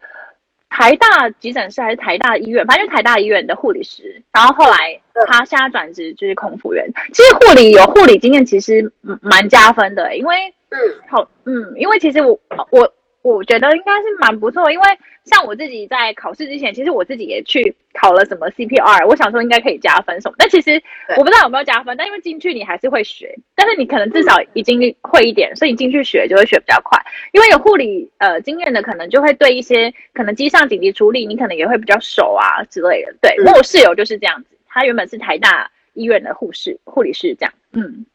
台大急诊室还是台大医院，反正就台大医院的护理师。然后后来他现在转职就是空服员。其实护理有护理经验其实蛮加分的，因为嗯好嗯，因为其实我我。我觉得应该是蛮不错，因为像我自己在考试之前，其实我自己也去考了什么 CPR，我想说应该可以加分什么。但其实我不知道有没有加分，但因为进去你还是会学，但是你可能至少已经会一点，所以你进去学就会学比较快。因为有护理呃经验的，可能就会对一些可能机上紧急处理，你可能也会比较熟啊之类的。对，我室友就是这样子，他原本是台大医院的护士、护理师这样，嗯。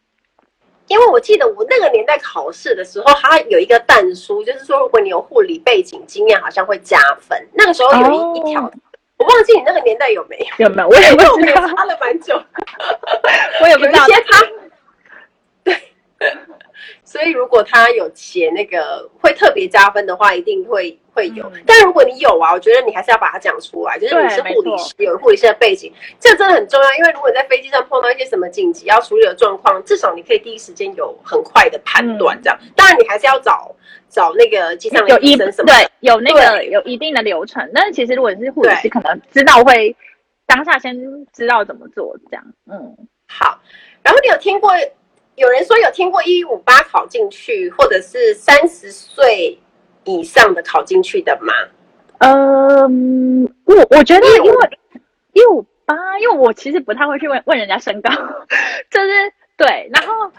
因为我记得我那个年代考试的时候，它有一个弹书，就是说如果你有护理背景经验，好像会加分。那个时候有一、oh. 一条，我忘记你那个年代有没有？有没有？我也不知道，差了蛮久。<laughs> 我也不知道。有一些他，对，所以如果他有写那个会特别加分的话，一定会会有。嗯、但如果你有啊，我觉得你还是要把它讲出来，就是你是护理师，有护理师的背景，这真的很重要。因为如果你在飞机上碰到一些什么紧急要处理的状况，至少你可以第一时间有很快的判断。这样，嗯、当然你还是要找找那个机上有医生什么，对，有那个有一定的流程。但是其实如果你是护理师，可能知道会当下先知道怎么做，这样。嗯，好。然后你有听过？有人说有听过一五八考进去，或者是三十岁以上的考进去的吗？嗯，我我觉得因为一五八，因为我其实不太会去问问人家身高，<laughs> 就是对。然后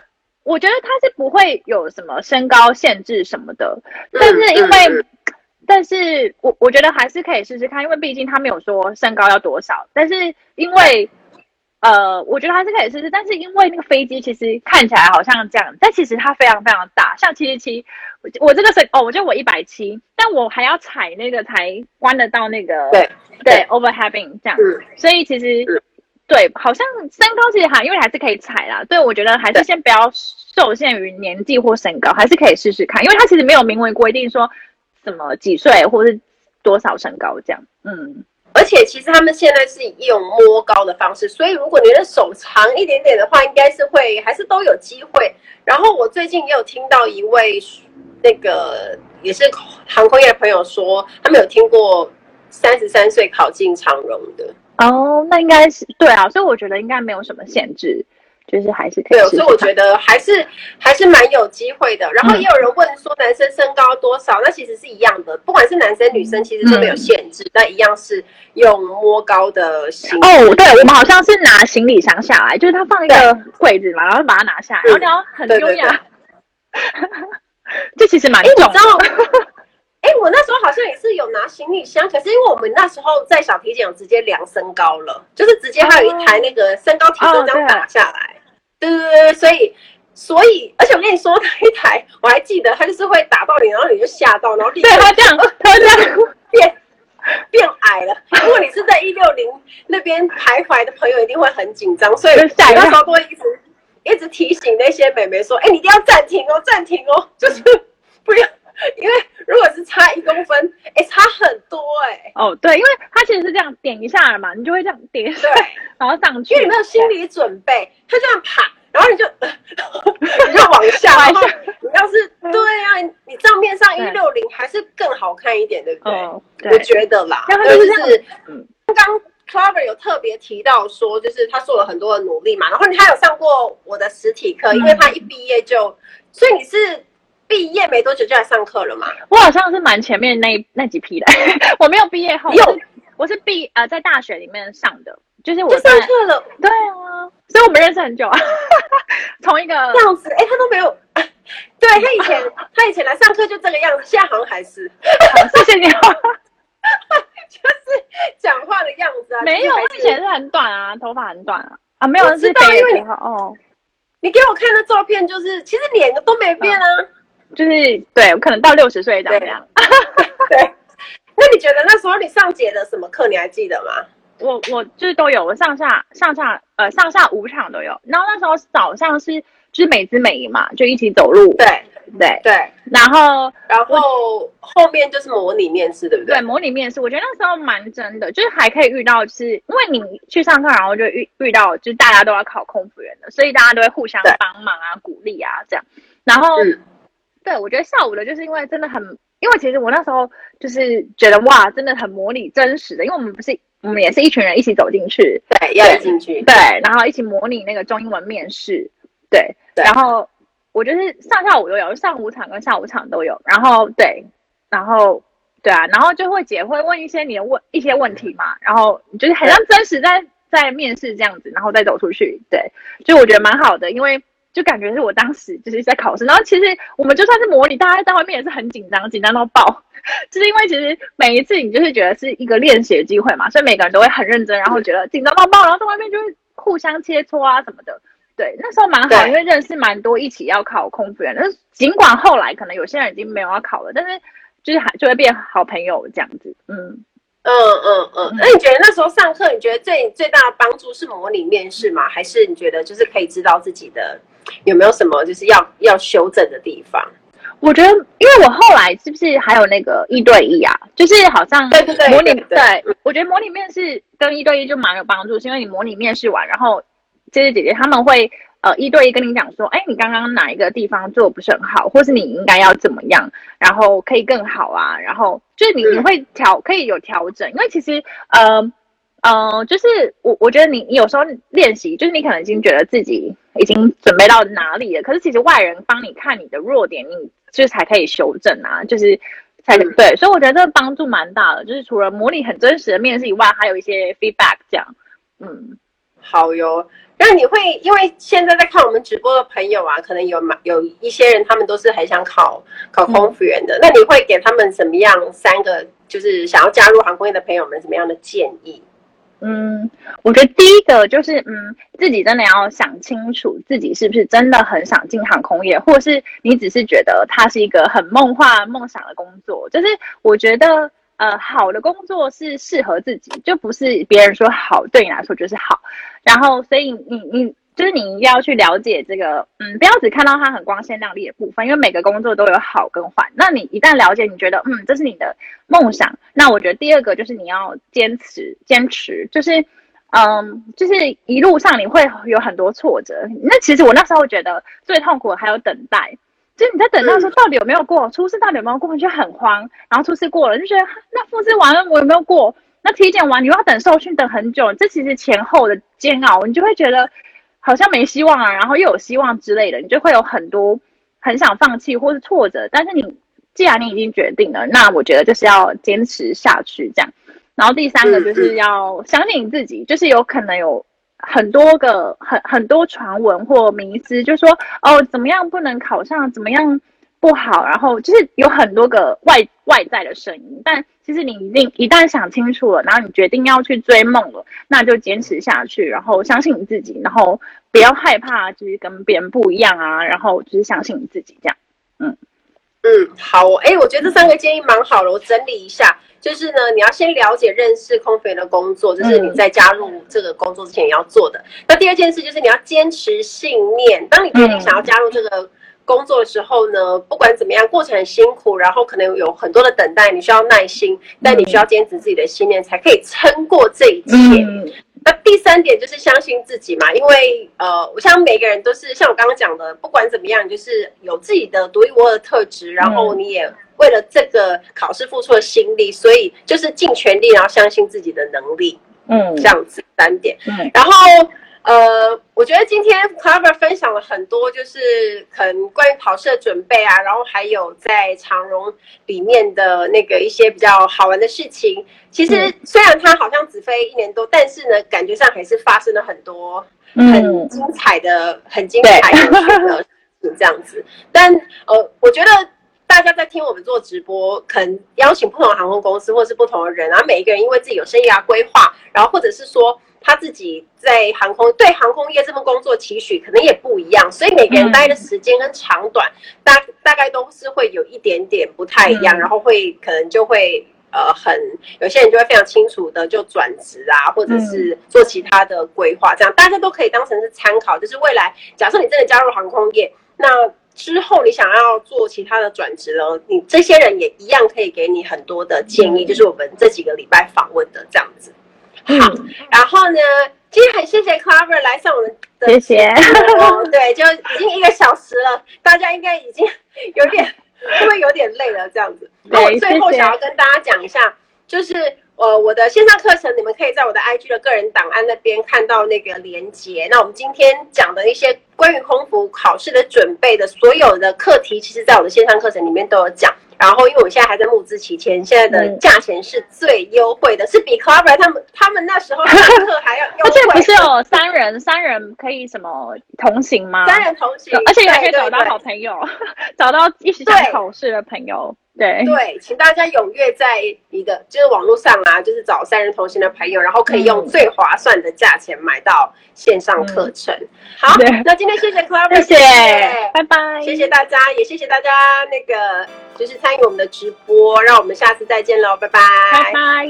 我觉得他是不会有什么身高限制什么的，但是因为，嗯嗯、但是我我觉得还是可以试试看，因为毕竟他没有说身高要多少，但是因为。呃，我觉得还是可以试试，但是因为那个飞机其实看起来好像这样，但其实它非常非常大，像七七七，我这个是哦，我觉得我一百七，但我还要踩那个才关得到那个对对 overhead 这样，嗯、所以其实、嗯、对，好像身高其实还因为还是可以踩啦，对，我觉得还是先不要受限于年纪或身高，还是可以试试看，因为它其实没有明文规定说什么几岁或是多少身高这样，嗯。且其实他们现在是以一种摸高的方式，所以如果你的手长一点点的话，应该是会还是都有机会。然后我最近也有听到一位那个也是航空业的朋友说，他们有听过三十三岁考进长荣的。哦，那应该是对啊，所以我觉得应该没有什么限制。就是还是可以对，所以我觉得还是还是蛮有机会的。然后也有人问说，男生身高多少？嗯、那其实是一样的，不管是男生女生，其实都没有限制，那、嗯、一样是用摸高的行李。哦，对，我们好像是拿行李箱下来，就是他放一个柜子嘛，然后把它拿下来，然后你要很优雅。<laughs> 这其实蛮。你知道？哎，我那时候好像也是有拿行李箱，可是因为我们那时候在小体检有直接量身高了，就是直接还有一台那个身高体重这样打下来。哦对对对，所以所以，而且我跟你说，他一台我还记得，他就是会打到你，然后你就吓到，然后立刻对他这样，他这样 <laughs> 变变矮了。如果你是在一六零那边徘徊的朋友，一定会很紧张，所以那时候都会一直一直提醒那些美眉说：“哎，你一定要暂停哦，暂停哦，就是 <laughs> 不要，<laughs> 因为如果是差一公分，哎，差很多哎。”哦，对，因为它其实是这样点一下嘛，你就会这样点，对，<laughs> 然后上去，因为你没有心理准备。他这样爬，然后你就 <laughs> 你就往下，然后你要是对啊，你账面上一六零还是更好看一点，对不对？我觉得啦，就是刚刚 Clover 有特别提到说，就是他做了很多的努力嘛，然后他有上过我的实体课，因为他一毕业就，嗯、所以你是毕业没多久就来上课了嘛？我好像是蛮前面那那几批的，<laughs> 我没有毕业后，有。我是毕呃在大学里面上的。就是我上课了，对啊，所以我们认识很久啊，<laughs> 从一个这样子，哎、欸，他都没有，<laughs> 对他以前他以前来上课就这个样子，现在好像还是，谢谢你，就是讲话的样子啊，没有，我以前是很短啊，头发很短啊，啊，没有，知道，因为你哦，你给我看的照片就是，其实脸都没变啊，嗯、就是对，我可能到六十岁这样，对，<laughs> 对，那你觉得那时候你上节的什么课，你还记得吗？我我就是都有，我上下上下呃上下五场都有。然后那时候早上是就是美姿美仪嘛，就一起走路。对对对。对然后然后后面就是模拟面试，对不对？对，模拟面试，我觉得那时候蛮真的，就是还可以遇到，就是因为你去上课，然后就遇遇到，就是大家都要考空服员的，所以大家都会互相帮忙啊、鼓励啊这样。然后，嗯、对我觉得下午的就是因为真的很，因为其实我那时候就是觉得哇，真的很模拟真实的，因为我们不是。我们也是一群人一起走进去，对，要进去，对，然后一起模拟那个中英文面试，对，对，然后我就是上下午都有，上午场跟下午场都有，然后对，然后对啊，然后就会姐会问一些你的问一些问题嘛，然后就是很像真实在在面试这样子，然后再走出去，对，就我觉得蛮好的，因为。就感觉是我当时就是在考试，然后其实我们就算是模拟，大家在外面也是很紧张，紧张到爆。就是因为其实每一次你就是觉得是一个练习的机会嘛，所以每个人都会很认真，然后觉得紧张到爆，然后在外面就是互相切磋啊什么的。对，那时候蛮好，因为认识蛮多一起要考空服员。但是尽管后来可能有些人已经没有要考了，但是就是还就会变好朋友这样子。嗯嗯嗯嗯。那你觉得那时候上课，你觉得最最大的帮助是模拟面试吗？还是你觉得就是可以知道自己的？有没有什么就是要要修正的地方？我觉得，因为我后来是不是还有那个一对一啊？就是好像对对对，模拟对，我觉得模拟面试跟一对一就蛮有帮助，是因为你模拟面试完，然后这些姐姐他们会呃一对一跟你讲说，哎，你刚刚哪一个地方做不是很好，或是你应该要怎么样，然后可以更好啊，然后就是你你会调可以有调整，因为其实呃。嗯、呃，就是我我觉得你你有时候练习，就是你可能已经觉得自己已经准备到哪里了，可是其实外人帮你看你的弱点，你就是才可以修正啊，就是才对，所以我觉得这个帮助蛮大的，就是除了模拟很真实的面试以外，还有一些 feedback 这样。嗯，好哟。那你会因为现在在看我们直播的朋友啊，可能有蛮有一些人，他们都是很想考考空服员的，嗯，那你会给他们怎么样三个，就是想要加入航空业的朋友们怎么样的建议？嗯，我觉得第一个就是，嗯，自己真的要想清楚自己是不是真的很想进航空业，或是你只是觉得它是一个很梦幻梦想的工作。就是我觉得，呃，好的工作是适合自己，就不是别人说好对你来说就是好。然后，所以你你。就是你一定要去了解这个，嗯，不要只看到它很光鲜亮丽的部分，因为每个工作都有好跟坏。那你一旦了解，你觉得，嗯，这是你的梦想，那我觉得第二个就是你要坚持，坚持，就是，嗯，就是一路上你会有很多挫折。那其实我那时候觉得最痛苦的还有等待，就是你在等待说到底有没有过，初试到底有没有过，你就很慌。然后初试过了，就觉得那复试完了我有没有过？那体检完你又要等受训，等很久，这其实前后的煎熬，你就会觉得。好像没希望啊，然后又有希望之类的，你就会有很多很想放弃或是挫折。但是你既然你已经决定了，那我觉得就是要坚持下去这样。然后第三个就是要相信你自己，就是有可能有很多个很很多传闻或迷思，就说哦怎么样不能考上，怎么样。不好，然后就是有很多个外外在的声音，但其实你一定一旦想清楚了，然后你决定要去追梦了，那就坚持下去，然后相信你自己，然后不要害怕，就是跟别人不一样啊，然后就是相信你自己这样。嗯嗯，好，哎，我觉得这三个建议蛮好的，我整理一下，就是呢，你要先了解认识空服员的工作，就是你在加入这个工作之前你要做的。嗯。那第二件事就是你要坚持信念，当你决定想要加入这个。嗯工作的时候呢，不管怎么样，过程很辛苦，然后可能有很多的等待，你需要耐心，但你需要坚持自己的信念，才可以撑过这一切。嗯。那第三点就是相信自己嘛，因为呃，我想每个人都是像我刚刚讲的，不管怎么样，就是有自己的独一无二的特质，然后你也为了这个考试付出了心力，所以就是尽全力，然后相信自己的能力。嗯，这样子三点。嗯，然后。呃，我觉得今天 Clara 分享了很多，就是可能关于考试的准备啊，然后还有在长荣里面的那个一些比较好玩的事情。其实虽然他好像只飞一年多，但是呢，感觉上还是发生了很多很精彩的、嗯、很精彩的事情这样子。但呃，我觉得大家在听我们做直播，可能邀请不同的航空公司或是不同的人，然后每一个人因为自己有生涯规划，然后或者是说。他自己在航空对航空业这份工作期许可能也不一样，所以每个人待的时间跟长短大大概都是会有一点点不太一样，然后会可能就会呃很有些人就会非常清楚的就转职啊，或者是做其他的规划，这样大家都可以当成是参考。就是未来假设你真的加入航空业，那之后你想要做其他的转职了，你这些人也一样可以给你很多的建议，就是我们这几个礼拜访问的这样子。好，<laughs> 然后呢，今天很谢谢 Clara 来上我们的谢谢，对，就已经一个小时了，<laughs> 大家应该已经有点，会不会有点累了？这样子，那我最后想要跟大家讲一下，就是呃，我的线上课程，你们可以在我的 IG 的个人档案那边看到那个连接。那我们今天讲的一些关于空服考试的准备的所有的课题，其实在我的线上课程里面都有讲。然后，因为我现在还在募资期间，现在的价钱是最优惠的，嗯、是比 Clara 他们他们那时候上课还要优惠。<laughs> 而且不是有三人，三人可以什么同行吗？三人同行，而且也可以找到好朋友，<laughs> 找到一起想考试的朋友。对对，请大家踊跃在一个就是网络上啊，就是找三人同行的朋友，然后可以用最划算的价钱买到线上课程。嗯、好，那今天谢谢 Clara，谢谢，拜拜，谢谢大家，也谢谢大家那个就是参与我们的直播，让我们下次再见喽，拜拜，拜拜。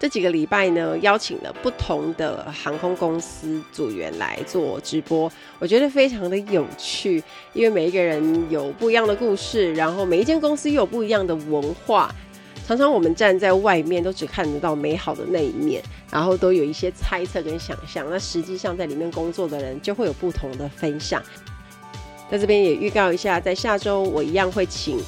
这几个礼拜呢，邀请了不同的航空公司组员来做直播，我觉得非常的有趣，因为每一个人有不一样的故事，然后每一间公司又有不一样的文化。常常我们站在外面都只看得到美好的那一面，然后都有一些猜测跟想象，那实际上在里面工作的人就会有不同的分享。在这边也预告一下，在下周我一样会请。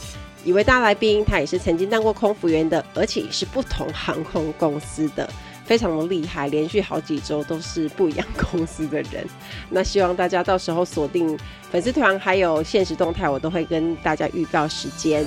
一位大来宾，他也是曾经当过空服员的，而且是不同航空公司的，非常的厉害，连续好几周都是不一样公司的人。那希望大家到时候锁定粉丝团，还有限时动态，我都会跟大家预告时间。